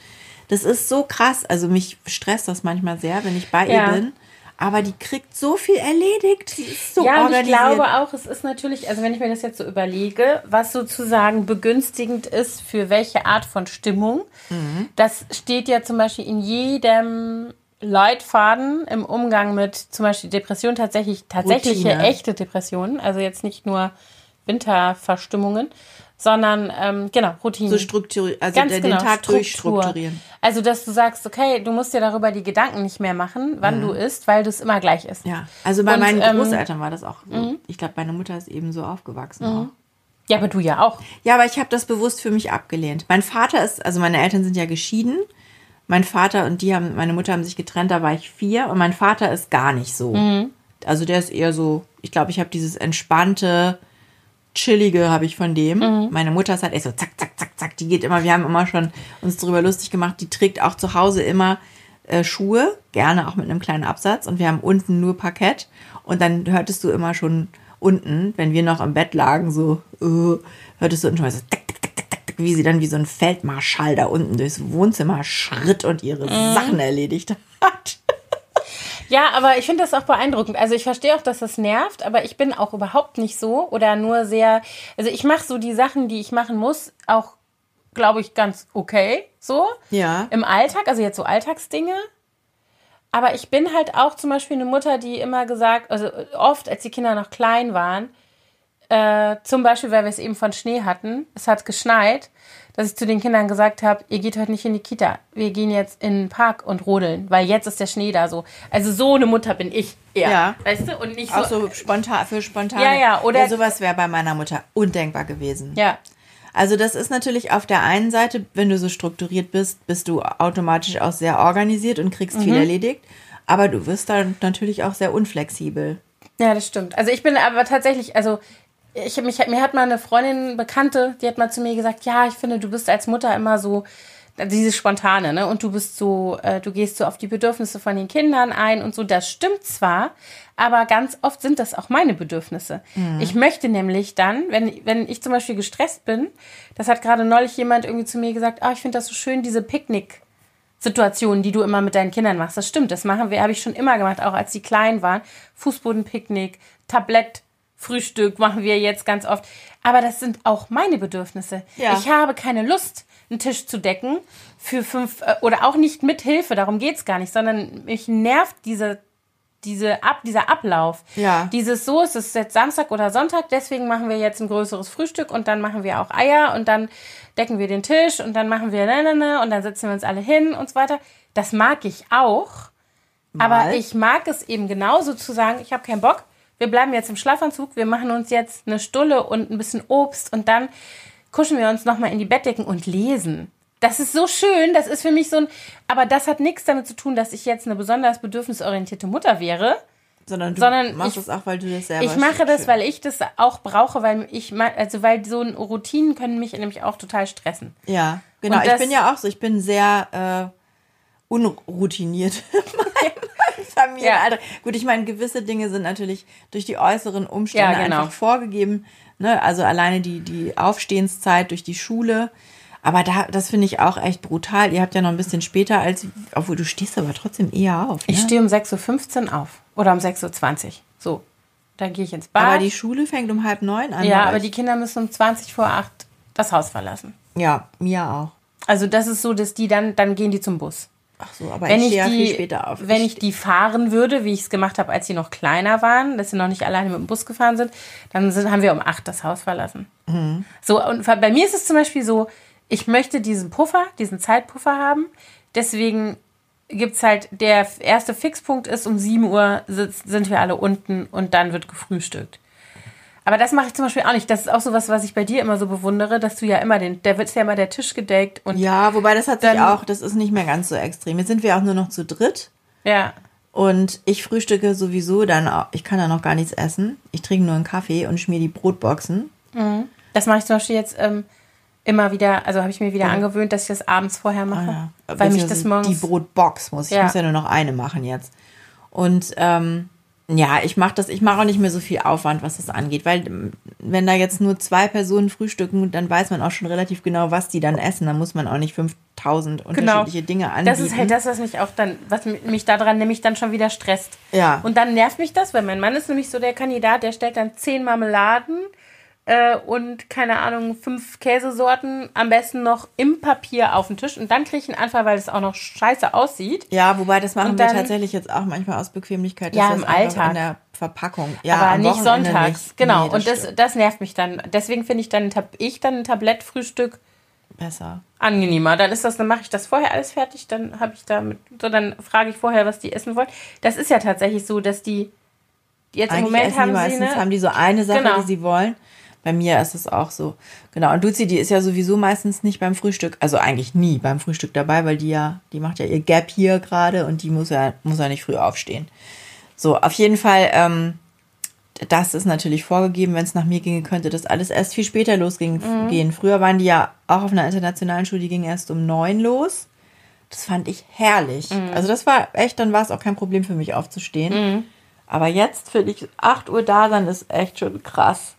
das ist so krass. Also mich stresst das manchmal sehr, wenn ich bei Ja. ihr bin. Aber die kriegt so viel erledigt. Sie ist so ja, und ich organisiert. glaube auch, es ist natürlich, also wenn ich mir das jetzt so überlege, was sozusagen begünstigend ist für welche Art von Stimmung, Mhm. das steht ja zum Beispiel in jedem Leitfaden im Umgang mit zum Beispiel Depressionen, tatsächlich tatsächliche Routine. echte Depressionen, also jetzt nicht nur Winterverstimmungen, sondern ähm, genau, Routine. so strukturiert, also Ganz den, genau, Tag Struktur. durchstrukturieren. Also, dass du sagst, okay, du musst dir darüber die Gedanken nicht mehr machen, wann du isst, weil du es immer gleich isst. Mhm. Ja, also bei Und, meinen ähm, Großeltern war das auch so. Ich glaube, meine Mutter ist eben so aufgewachsen auch. Ja, aber du ja auch. Ja, aber ich habe das bewusst für mich abgelehnt. Mein Vater ist, also meine Eltern sind ja geschieden. Mein Vater und die haben, meine Mutter haben sich getrennt, da war ich vier und mein Vater ist gar nicht so. Also der ist eher so, ich glaube, ich habe dieses entspannte, chillige habe ich von dem. Meine Mutter ist halt echt so zack, zack, zack, zack. Die geht immer, wir haben immer schon uns darüber lustig gemacht, die trägt auch zu Hause immer äh, Schuhe, gerne auch mit einem kleinen Absatz und wir haben unten nur Parkett und dann hörtest du immer schon unten, wenn wir noch im Bett lagen, so, äh, hörtest du unten schon mal so, tick, tick, tick, tick, tick, wie sie dann wie so ein Feldmarschall da unten durchs Wohnzimmer schritt und ihre Sachen erledigt hat. Ja, aber ich finde das auch beeindruckend. Also ich verstehe auch, dass das nervt, aber ich bin auch überhaupt nicht so oder nur sehr. Also ich mache so die Sachen, die ich machen muss, auch, glaube ich, ganz okay. So. Ja. Im Alltag, also jetzt so Alltagsdinge. Aber ich bin halt auch zum Beispiel eine Mutter, die immer gesagt, also oft, als die Kinder noch klein waren, äh, zum Beispiel, weil wir es eben von Schnee hatten, es hat geschneit, dass ich zu den Kindern gesagt habe, ihr geht heute nicht in die Kita, wir gehen jetzt in den Park und rodeln, weil jetzt ist der Schnee da so. Also so eine Mutter bin ich eher, Ja. weißt du, und nicht Auch so, so spontan, für spontan. Ja, ja, oder- ja, sowas wäre bei meiner Mutter undenkbar gewesen. ja. Also das ist natürlich auf der einen Seite, wenn du so strukturiert bist, bist du automatisch auch sehr organisiert und kriegst Mhm. viel erledigt. Aber du wirst dann natürlich auch sehr unflexibel. Ja, das stimmt. Also ich bin aber tatsächlich, also ich, mich, mir hat mal eine Freundin, Bekannte, die hat mal zu mir gesagt, ja, ich finde, du bist als Mutter immer so dieses Spontane, ne? Und du bist so, äh, du gehst so auf die Bedürfnisse von den Kindern ein und so, das stimmt zwar, aber ganz oft sind das auch meine Bedürfnisse. Mhm. Ich möchte nämlich dann, wenn, wenn ich zum Beispiel gestresst bin, das hat gerade neulich jemand irgendwie zu mir gesagt, ah, ich finde das so schön, diese Picknick- Situationen, die du immer mit deinen Kindern machst. Das stimmt, das machen wir, habe ich schon immer gemacht, auch als sie klein waren. Fußbodenpicknick, Tablett, Frühstück machen wir jetzt ganz oft. Aber das sind auch meine Bedürfnisse. Ja. Ich habe keine Lust, einen Tisch zu decken für fünf äh, oder auch nicht mit Hilfe, darum geht es gar nicht, sondern mich nervt diese, diese Ab, dieser Ablauf. Ja. Dieses so, es ist jetzt Samstag oder Sonntag, deswegen machen wir jetzt ein größeres Frühstück und dann machen wir auch Eier und dann decken wir den Tisch und dann machen wir ne, und dann setzen wir uns alle hin und so weiter. Das mag ich auch. Mal. Aber ich mag es eben genauso zu sagen, ich habe keinen Bock wir bleiben jetzt im Schlafanzug, wir machen uns jetzt eine Stulle und ein bisschen Obst und dann kuschen wir uns nochmal in die Bettdecken und lesen. Das ist so schön, das ist für mich so ein, aber das hat nichts damit zu tun, dass ich jetzt eine besonders bedürfnisorientierte Mutter wäre. Sondern du sondern machst ich, es auch, weil du das selber Ich mache das, weil ich das auch brauche, weil ich, also weil so Routinen können mich nämlich auch total stressen. Ja, genau. ich bin ja auch so, ich bin sehr äh, unroutiniert. [LAUGHS] [LAUGHS] Familie. Ja. Gut, ich meine, gewisse Dinge sind natürlich durch die äußeren Umstände ja, genau. einfach vorgegeben. Ne? Also alleine die, die Aufstehenszeit durch die Schule. Aber da, das finde ich auch echt brutal. Ihr habt ja noch ein bisschen später als, obwohl du stehst aber trotzdem eher auf. Ne? Ich stehe um 6.15 Uhr auf. Oder um 6.20 Uhr. So. Dann gehe ich ins Bad. Aber die Schule fängt um halb neun an. Ja, aber die Kinder müssen um 20 vor acht das Haus verlassen. Ja, mir auch. Also das ist so, dass die dann, dann gehen die zum Bus. Ach so, aber wenn ich, stehe die, viel später auf. Wenn ich die fahren würde, wie ich es gemacht habe, als sie noch kleiner waren, dass sie noch nicht alleine mit dem Bus gefahren sind, dann sind, haben wir um acht das Haus verlassen. Mhm. So, und bei mir ist es zum Beispiel so, ich möchte diesen Puffer, diesen Zeitpuffer haben. Deswegen gibt es halt, der erste Fixpunkt ist, um 7 Uhr sind wir alle unten und dann wird gefrühstückt. Aber das mache ich zum Beispiel auch nicht. Das ist auch so was, was ich bei dir immer so bewundere, dass du ja immer den, der wird ja immer der Tisch gedeckt und. Ja, wobei das hat sich auch, das ist nicht mehr ganz so extrem. Jetzt sind wir auch nur noch zu dritt. Ja. Und ich frühstücke sowieso dann auch, ich kann da noch gar nichts essen. Ich trinke nur einen Kaffee und schmier die Brotboxen. Mhm. Das mache ich zum Beispiel jetzt ähm, immer wieder, also habe ich mir wieder ja. angewöhnt, dass ich das abends vorher mache. Ah, ja. Weil mich das morgens. Die Brotbox muss. Ich ja. muss ja nur noch eine machen jetzt. Und ähm, ja, ich mache das, ich mache auch nicht mehr so viel Aufwand, was das angeht, weil ähm, wenn da jetzt nur zwei Personen frühstücken, dann weiß man auch schon relativ genau, was die dann essen. Dann muss man auch nicht 5000 unterschiedliche genau. Dinge anbieten. Das ist halt das, was mich auch dann, was mich daran nämlich dann schon wieder stresst. Ja. Und dann nervt mich das, weil mein Mann ist nämlich so der Kandidat, der stellt dann zehn Marmeladen äh, und keine Ahnung, fünf Käsesorten am besten noch im Papier auf den Tisch und dann kriege ich einen Anfall, weil es auch noch scheiße aussieht. Ja, wobei das machen dann, wir tatsächlich jetzt auch manchmal aus Bequemlichkeit. Ja, im Alltag. In der Verpackung. Ja, aber nicht Wochenende sonntags. Nicht. Genau. Nee, und das, das nervt mich dann. Deswegen finde ich dann, ich dann ein Tablettfrühstück besser. Angenehmer. Dann ist das, dann mache ich das vorher alles fertig, dann habe ich damit, so dann frage ich vorher, was die essen wollen. Das ist ja tatsächlich so, dass die jetzt Eigentlich im Moment haben sie eine, haben die so eine Sache, genau. die sie wollen. Bei mir ist es auch so. Genau. Und Luzi, die ist ja sowieso meistens nicht beim Frühstück, also eigentlich nie beim Frühstück dabei, weil die ja, die macht ja ihr Gap hier gerade und die muss ja, muss ja nicht früh aufstehen. So, auf jeden Fall, ähm, das ist natürlich vorgegeben, wenn es nach mir ginge, könnte das alles erst viel später losgehen. Mhm. Früher waren die ja auch auf einer internationalen Schule, die ging erst um neun los. Das fand ich herrlich. Mhm. Also das war echt, dann war es auch kein Problem für mich aufzustehen. Mhm. Aber jetzt finde ich 8 Uhr da sein ist echt schon krass.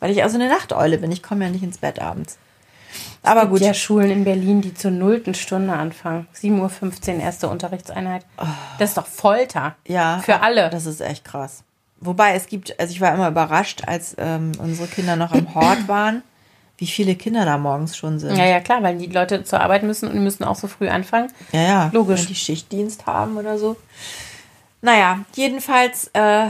Weil ich also eine Nachteule bin. Ich komme ja nicht ins Bett abends. Aber es gibt gut. ja Schulen in Berlin, die zur nullten Stunde anfangen. 7.15 Uhr erste Unterrichtseinheit. Oh. Das ist doch Folter. Ja. Für alle. Das ist echt krass. Wobei es gibt, also ich war immer überrascht, als ähm, unsere Kinder noch am Hort waren, wie viele Kinder da morgens schon sind. Ja, ja, klar, weil die Leute zur Arbeit müssen und müssen auch so früh anfangen. Ja, ja. Logisch. Wenn die Schichtdienst haben oder so. Naja, jedenfalls, äh,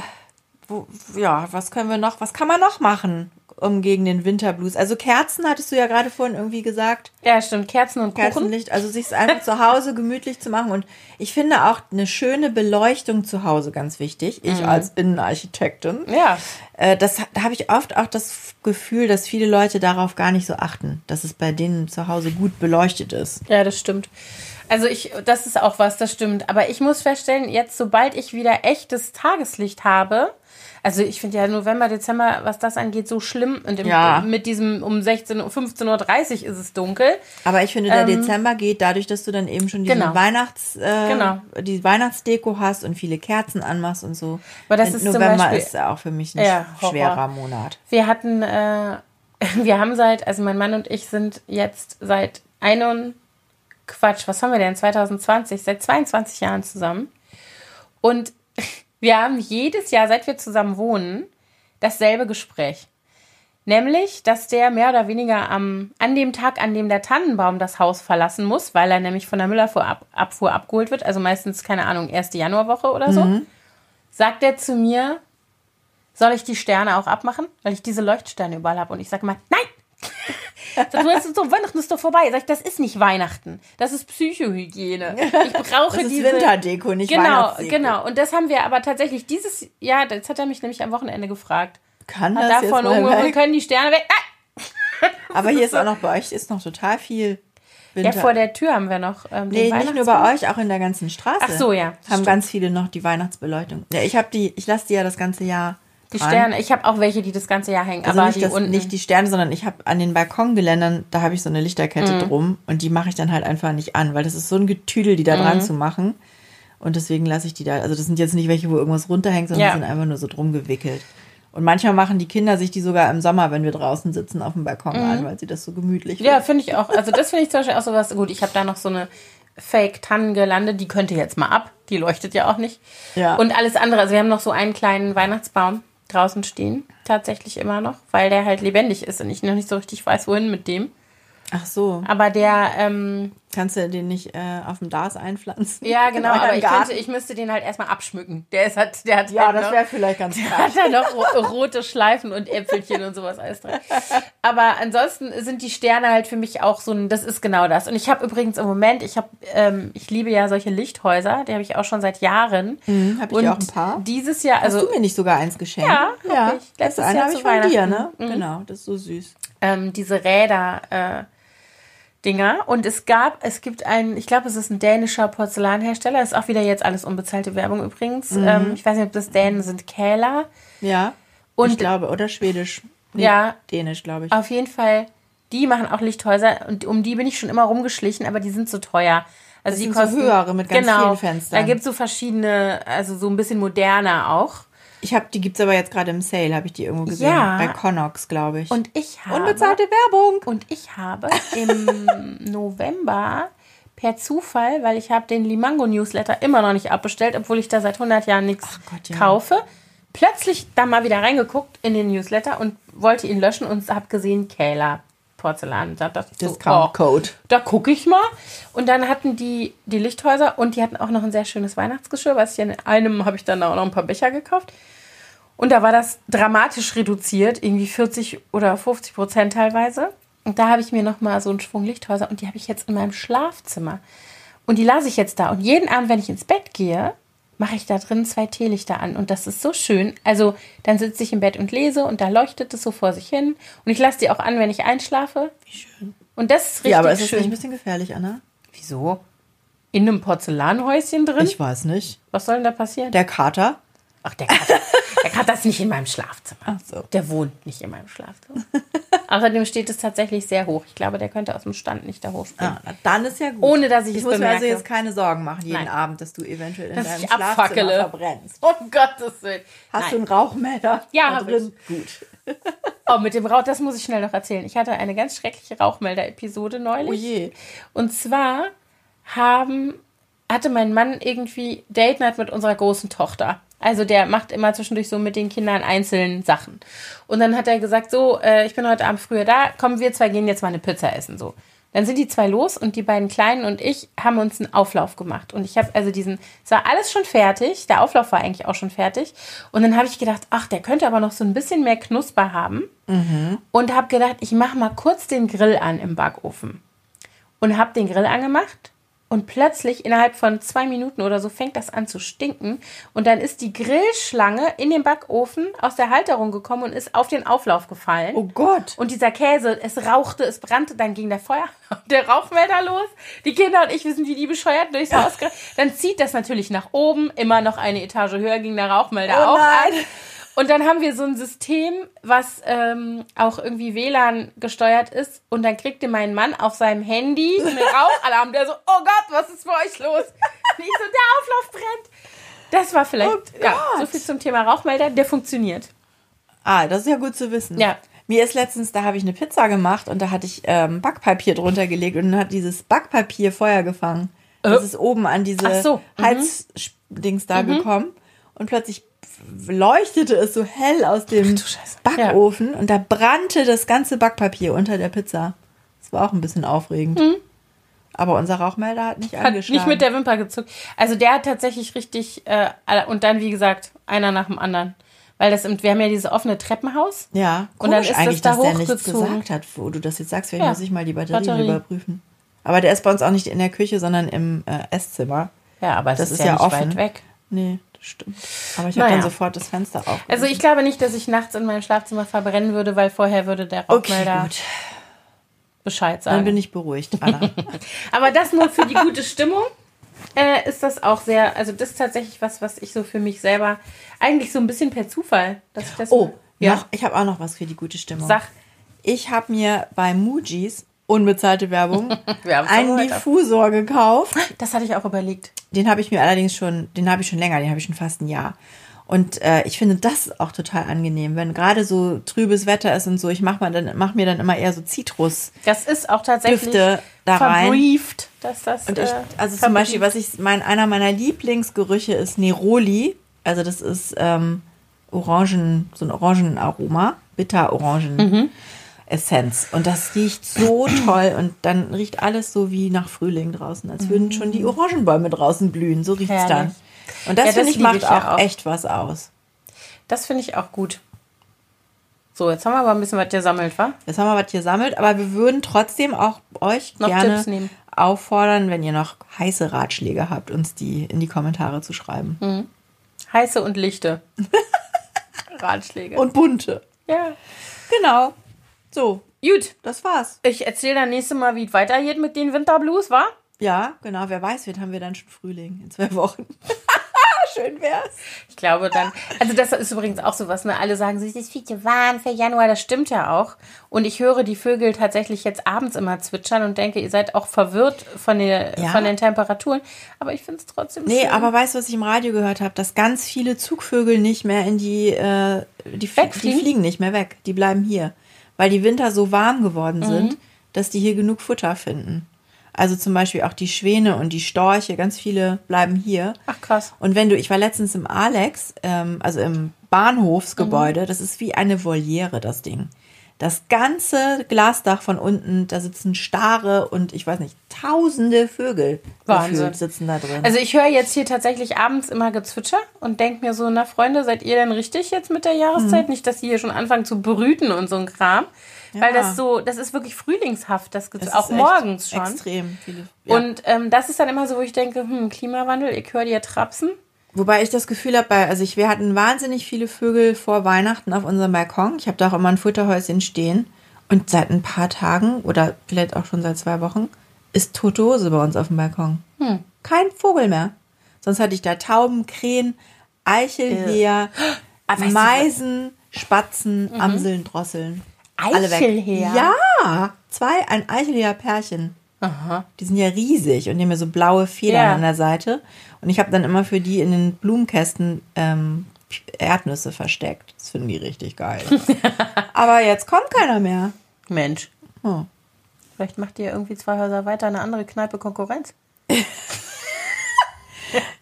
wo, ja, was können wir noch, was kann man noch machen? Um gegen den Winterblues. Also Kerzen hattest du ja gerade vorhin irgendwie gesagt. Ja, stimmt. Kerzen und Kuchen. Kerzenlicht. Also sich einfach zu Hause gemütlich zu machen. Und ich finde auch eine schöne Beleuchtung zu Hause ganz wichtig. Ich mhm. als Innenarchitektin. Ja. Äh, das, da habe ich oft auch das Gefühl, dass viele Leute darauf gar nicht so achten, dass es bei denen zu Hause gut beleuchtet ist. Ja, das stimmt. Also ich, das ist auch was, das stimmt. Aber ich muss feststellen, jetzt sobald ich wieder echtes Tageslicht habe, Also ich finde ja November, Dezember, was das angeht, so schlimm. Und im, Ja. mit diesem um 16, Uhr- 15.30 Uhr ist es dunkel. Aber ich finde, der Dezember geht dadurch, dass du dann eben schon diese Ähm, Genau. Weihnachts, äh, Genau. die Weihnachtsdeko hast und viele Kerzen anmachst und so. Aber das Und ist November Beispiel- ist auch für mich ein Ja, schwerer Monat. Wir hatten, äh, [LAUGHS] wir haben seit, also mein Mann und ich sind jetzt seit ein Quatsch, was haben wir denn, 2020, seit 22 Jahren zusammen. Und [LAUGHS] wir haben jedes Jahr, seit wir zusammen wohnen, dasselbe Gespräch. Nämlich, dass der mehr oder weniger am, an dem Tag, an dem der Tannenbaum das Haus verlassen muss, weil er nämlich von der Müllabfuhr ab, Abfuhr abgeholt wird, also meistens, keine Ahnung, erste Januarwoche oder so, sagt er zu mir, soll ich die Sterne auch abmachen? Weil ich diese Leuchtsterne überall habe. Und ich sage mal, nein! [LAUGHS] Sag, du hast so, Weihnachten ist doch vorbei. Sag ich, das ist nicht Weihnachten. Das ist Psychohygiene. Ich brauche Das ist diese. Winterdeko, nicht Genau, Weihnachtsdeko. genau. Und das haben wir aber tatsächlich dieses Jahr, das hat er mich nämlich am Wochenende gefragt. Kann Hat das jetzt davon mal irgendwo, weg? können die Sterne weg? Ah! [LAUGHS] Aber hier ist auch noch bei euch ist noch total viel Ja, Winter. vor der Tür haben wir noch ähm, Nee, nicht nur bei euch, auch in der ganzen Straße. Ach so, ja, Haben stimmt. ganz viele noch die Weihnachtsbeleuchtung. Ja, ich habe die, ich lasse die ja das ganze Jahr. Die dran. Sterne. Ich habe auch welche, die das ganze Jahr hängen. Also aber nicht, die das, unten. nicht die Sterne, sondern ich habe an den Balkongeländern, da habe ich so eine Lichterkette Mhm. drum und die mache ich dann halt einfach nicht an, weil das ist so ein Getüdel, die da Mhm. dran zu machen. Und deswegen lasse ich die da. Also das sind jetzt nicht welche, wo irgendwas runterhängt, sondern Ja. die sind einfach nur so drum gewickelt. Und manchmal machen die Kinder sich die sogar im Sommer, wenn wir draußen sitzen, auf dem Balkon an, weil sie das so gemütlich Mhm. Ja, finde ich auch. Also das finde ich zum Beispiel auch so was. Gut, ich habe da noch so eine Fake-Tannengelande, die könnte jetzt mal ab. Die leuchtet ja auch nicht. Ja. Und alles andere. Also wir haben noch so einen kleinen Weihnachtsbaum draußen stehen. Tatsächlich immer noch, weil der halt lebendig ist und ich noch nicht so richtig weiß, wohin mit dem. Ach so. Aber der, ähm, Kannst du den nicht äh, auf dem Das einpflanzen? ja [LAUGHS] genau, aber ich, könnte, ich müsste den halt erstmal abschmücken. Der ist halt, der hat Ja, halt das wäre vielleicht ganz hat krass. er noch ro rote Schleifen und Äpfelchen und sowas alles drin. Aber ansonsten sind die Sterne halt für mich auch so ein, das ist genau das. Und ich habe übrigens im Moment, ich habe, ähm, ich liebe ja solche Lichthäuser, die habe ich auch schon seit Jahren. Hab ich und auch ein paar. dieses Jahr, Hast also du mir nicht sogar eins geschenkt? Ja, hab ja. ich. Das Letztes eine Jahr habe ich von dir, ne? Mhm. Genau, das ist so süß. ähm, diese Räder, äh, Dinger. Und es gab, es gibt einen, ich glaube, es ist ein dänischer Porzellanhersteller. Ist auch wieder jetzt alles unbezahlte Werbung übrigens. Mhm. Ähm, ich weiß nicht, ob das Dänen sind, Kähler. Ja. Und- ich glaube, oder Schwedisch. Nee, Ja. Dänisch, glaube ich. Auf jeden Fall, die machen auch Lichthäuser und um die bin ich schon immer rumgeschlichen, aber die sind so teuer. Also Das die sind so kosten höhere mit ganz genau, vielen Fenstern. Da gibt es so verschiedene, also so ein bisschen moderner auch. Ich habe, die gibt's aber jetzt gerade im Sale, habe ich die irgendwo gesehen. Ja. Bei Connox, glaube ich. Und ich habe Unbezahlte Werbung. und ich habe im [LAUGHS] November per Zufall, weil ich habe den Limango Newsletter immer noch nicht abbestellt, obwohl ich da seit 100 Jahren nichts Gott, ja. kaufe, plötzlich da mal wieder reingeguckt in den Newsletter und wollte ihn löschen und habe gesehen Kähler Porzellan. Da dachte ich so, oh, da gucke ich mal. Und dann hatten die die Lichthäuser und die hatten auch noch ein sehr schönes Weihnachtsgeschirr, was ich in einem habe ich dann auch noch ein paar Becher gekauft. Und da war das dramatisch reduziert, irgendwie 40 oder 50 Prozent teilweise. Und da habe ich mir noch mal so einen Schwung Lichthäuser und die habe ich jetzt in meinem Schlafzimmer. Und die lasse ich jetzt da. Und jeden Abend, wenn ich ins Bett gehe, mache ich da drin zwei Teelichter an. Und das ist so schön. Also dann sitze ich im Bett und lese und da leuchtet es so vor sich hin. Und ich lasse die auch an, wenn ich einschlafe. Wie schön. Und das ist richtig Ja, aber ist das schön. nicht ein bisschen gefährlich, Anna? Wieso? In einem Porzellanhäuschen drin? Ich weiß nicht. Was soll denn da passieren? Der Kater? Ach, der Kater, der Kater ist nicht in meinem Schlafzimmer. Ach so. Der wohnt nicht in meinem Schlafzimmer. [LAUGHS] Außerdem steht es tatsächlich sehr hoch. Ich glaube, der könnte aus dem Stand nicht da hochspringen. Ah, dann ist ja gut. Ohne, dass ich ich es muss mir also bemerke. jetzt keine Sorgen machen jeden Nein. Abend, dass du eventuell in Dass deinem ich Schlafzimmer abfackele. verbrennst. [LAUGHS] Um Gottes Willen. Hast Nein. du einen Rauchmelder? Ja, da hab drin? Gut. Oh, mit dem Rauch, das muss ich schnell noch erzählen. Ich hatte eine ganz schreckliche Rauchmelder-Episode neulich. Oh je. Und zwar haben, hatte mein Mann irgendwie Date Night mit unserer großen Tochter. Also der macht immer zwischendurch so mit den Kindern einzeln Sachen. Und dann hat er gesagt, so, äh, ich bin heute Abend früher da, kommen wir zwei gehen jetzt mal eine Pizza essen. So. Dann sind die zwei los und die beiden Kleinen und ich haben uns einen Auflauf gemacht. Und ich habe also diesen, es war alles schon fertig, der Auflauf war eigentlich auch schon fertig. Und dann habe ich gedacht, ach, der könnte aber noch so ein bisschen mehr Knusper haben. Und habe gedacht, ich mache mal kurz den Grill an im Backofen und habe den Grill angemacht und plötzlich innerhalb von zwei Minuten oder so fängt das an zu stinken und dann ist die Grillschlange in den Backofen aus der Halterung gekommen und ist auf den Auflauf gefallen. Oh Gott. Und dieser Käse, es rauchte, es brannte, dann ging der Feuer, [LAUGHS] der Rauchmelder los. Die Kinder und ich, wir sind wie die bescheuert durchs Haus. [LAUGHS] Dann zieht das natürlich nach oben, immer noch eine Etage höher ging der Rauchmelder Oh auch nein. an. Und dann haben wir so ein System, was ähm, auch irgendwie WLAN gesteuert ist. Und dann kriegte mein Mann auf seinem Handy einen [LAUGHS] Rauchalarm. Der so, oh Gott, was ist für euch los? Und ich so, der Auflauf brennt. Das war vielleicht, Oh ja, so viel zum Thema Rauchmelder. Der funktioniert. Ah, das ist ja gut zu wissen. Ja. Mir ist letztens, da habe ich eine Pizza gemacht und da hatte ich ähm, Backpapier drunter gelegt und dann hat dieses Backpapier Feuer gefangen. Das Äh. ist oben an diese so, mhm. Heizdings da gekommen und plötzlich leuchtete es so hell aus dem. Backofen und da brannte das ganze Backpapier unter der Pizza. Das war auch ein bisschen aufregend. Aber unser Rauchmelder hat nicht Mhm. Hat angeschlagen. nicht mit der Wimper gezuckt. Also der hat tatsächlich richtig, äh, und dann, wie gesagt, einer nach dem anderen. Weil das, im- wir haben ja dieses offene Treppenhaus. Ja, Und dann komisch ist das eigentlich, da dass der nichts hochgezogen. gesagt hat, wo du das jetzt sagst. Vielleicht Ja, muss ich mal die Batterien Batterie. überprüfen. Aber der ist bei uns auch nicht in der Küche, sondern im äh, Esszimmer. Ja, aber es Das ist, ist ja, ja nicht offen. weit weg. Nee, das stimmt. Aber ich habe Naja. dann sofort das Fenster auf. Also ich glaube nicht, dass ich nachts in meinem Schlafzimmer verbrennen würde, weil vorher würde der okay, Rauchmelder gut. Bescheid Dann sagen. bin ich beruhigt, Anna. [LAUGHS] Aber das nur für die gute Stimmung äh, ist das auch sehr, also das ist tatsächlich was, was ich so für mich selber eigentlich so ein bisschen per Zufall, dass ich das Oh, ja, noch, ich habe auch noch was für die gute Stimmung. sag, Ich habe mir bei Mujis, unbezahlte Werbung, [LAUGHS] einen. Diffusor gekauft. das hatte ich auch überlegt. Den habe ich mir allerdings schon, den habe ich schon länger, den habe ich schon fast ein Jahr. Und äh, ich finde das auch total angenehm, wenn gerade so trübes Wetter ist und so. Ich mache dann, mach mir dann immer eher so Zitrus. Das ist auch tatsächlich Düfte da rein. verbrieft, dass das Und ich, äh, also zum Beispiel, was ich, mein, einer meiner Lieblingsgerüche ist Neroli. Also das ist ähm, Orangen, so ein Orangenaroma, bitter-Orangen. Mhm. Essenz. Und das riecht so toll und dann riecht alles so wie nach Frühling draußen, als würden schon die Orangenbäume draußen blühen. So Mhm. Herrlich. dann. Und das, Ja, das finde ich macht ich ja auch, auch. echt was aus. Das finde ich auch gut. So, jetzt haben wir aber ein bisschen was gesammelt, wa? Jetzt haben wir was hier sammelt, aber wir würden trotzdem auch euch Noch gerne auffordern, wenn ihr noch heiße Ratschläge habt, uns die in die Kommentare zu schreiben. Mhm. Heiße und lichte [LAUGHS] Ratschläge. Und bunte. ja. Genau. So, Gut, das war's. ich erzähle dann nächste Mal, wie es weitergeht mit den Winterblues, wa? Ja, genau. Wer weiß, wird haben wir dann schon Frühling in zwei Wochen. [LAUGHS] Schön wär's. Ich glaube dann, also das ist übrigens auch sowas, ne? Alle sagen, es ist viel zu warm für Januar, das stimmt ja auch. Und ich höre die Vögel tatsächlich jetzt abends immer zwitschern und denke, ihr seid auch verwirrt von, der, Ja. von den Temperaturen. Aber ich finde es trotzdem Nee, schön. aber weißt du, was ich im Radio gehört habe? Dass ganz viele Zugvögel nicht mehr in die, äh, die, die fliegen nicht mehr weg. Die bleiben hier. Weil die Winter so warm geworden sind, dass die hier genug Futter finden. Also zum Beispiel auch die Schwäne und die Storche, ganz viele bleiben hier. Ach krass. Und wenn du, ich war letztens im Alex, ähm, also im Bahnhofsgebäude, das ist wie eine Voliere, das Ding. Das ganze Glasdach von unten, da sitzen Stare und ich weiß nicht, tausende Vögel Wahnsinn. sitzen da drin. Also ich höre jetzt hier tatsächlich abends immer Gezwitscher und denke mir so, na Freunde, seid ihr denn richtig jetzt mit der Jahreszeit? Mhm. Nicht, dass die hier schon anfangen zu brüten und so ein Kram. Weil Ja. das so, das ist wirklich frühlingshaft, das Gezw- Es auch morgens schon. Extrem viele. Ja. Und ähm, das ist dann immer so, wo ich denke, hm, Klimawandel, ich höre dir trapsen. Wobei ich das Gefühl habe, bei- also ich, wir hatten wahnsinnig viele Vögel vor Weihnachten auf unserem Balkon. Ich habe da auch immer ein Futterhäuschen stehen. Und seit ein paar Tagen oder vielleicht auch schon seit zwei Wochen ist tote Hose bei uns auf dem Balkon. Hm. Kein Vogel mehr. Sonst hatte ich da Tauben, Krähen, Eichelheer, Ah, weißt du Meisen, Spatzen, Amseln, Drosseln. Alle weg. Eichelheer? Ja, zwei, ein Eichelheer-Pärchen. Aha. Die sind ja riesig und die haben ja so blaue Federn Ja. an der Seite. Und ich habe dann immer für die in den Blumenkästen ähm, Erdnüsse versteckt. Das finden die richtig geil. [LAUGHS] Aber jetzt kommt keiner mehr. Mensch. Oh. Vielleicht macht ihr irgendwie zwei Häuser weiter eine andere Kneipe Konkurrenz. [LAUGHS]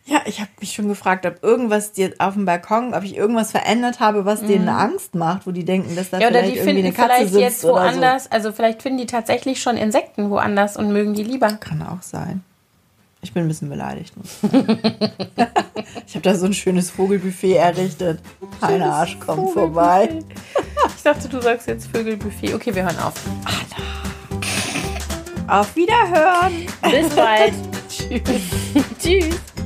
Ja, ich habe mich schon gefragt, ob irgendwas dir auf dem Balkon, ob ich irgendwas verändert habe, was denen Angst macht, wo die denken, dass da Mhm. Ja, oder vielleicht die irgendwie finden eine Katze vielleicht sitzt jetzt woanders, also vielleicht finden die tatsächlich schon Insekten woanders und mögen die lieber. so. Kann auch sein. Ich bin ein bisschen beleidigt. ich [LAUGHS] habe da so ein schönes Vogelbuffet errichtet. Ein Arsch kommt vorbei. Ich dachte, du sagst jetzt Vögelbuffet. Okay, wir hören auf. Auf Wiederhören. Bis bald. [LAUGHS] Tschüss. Tschüss.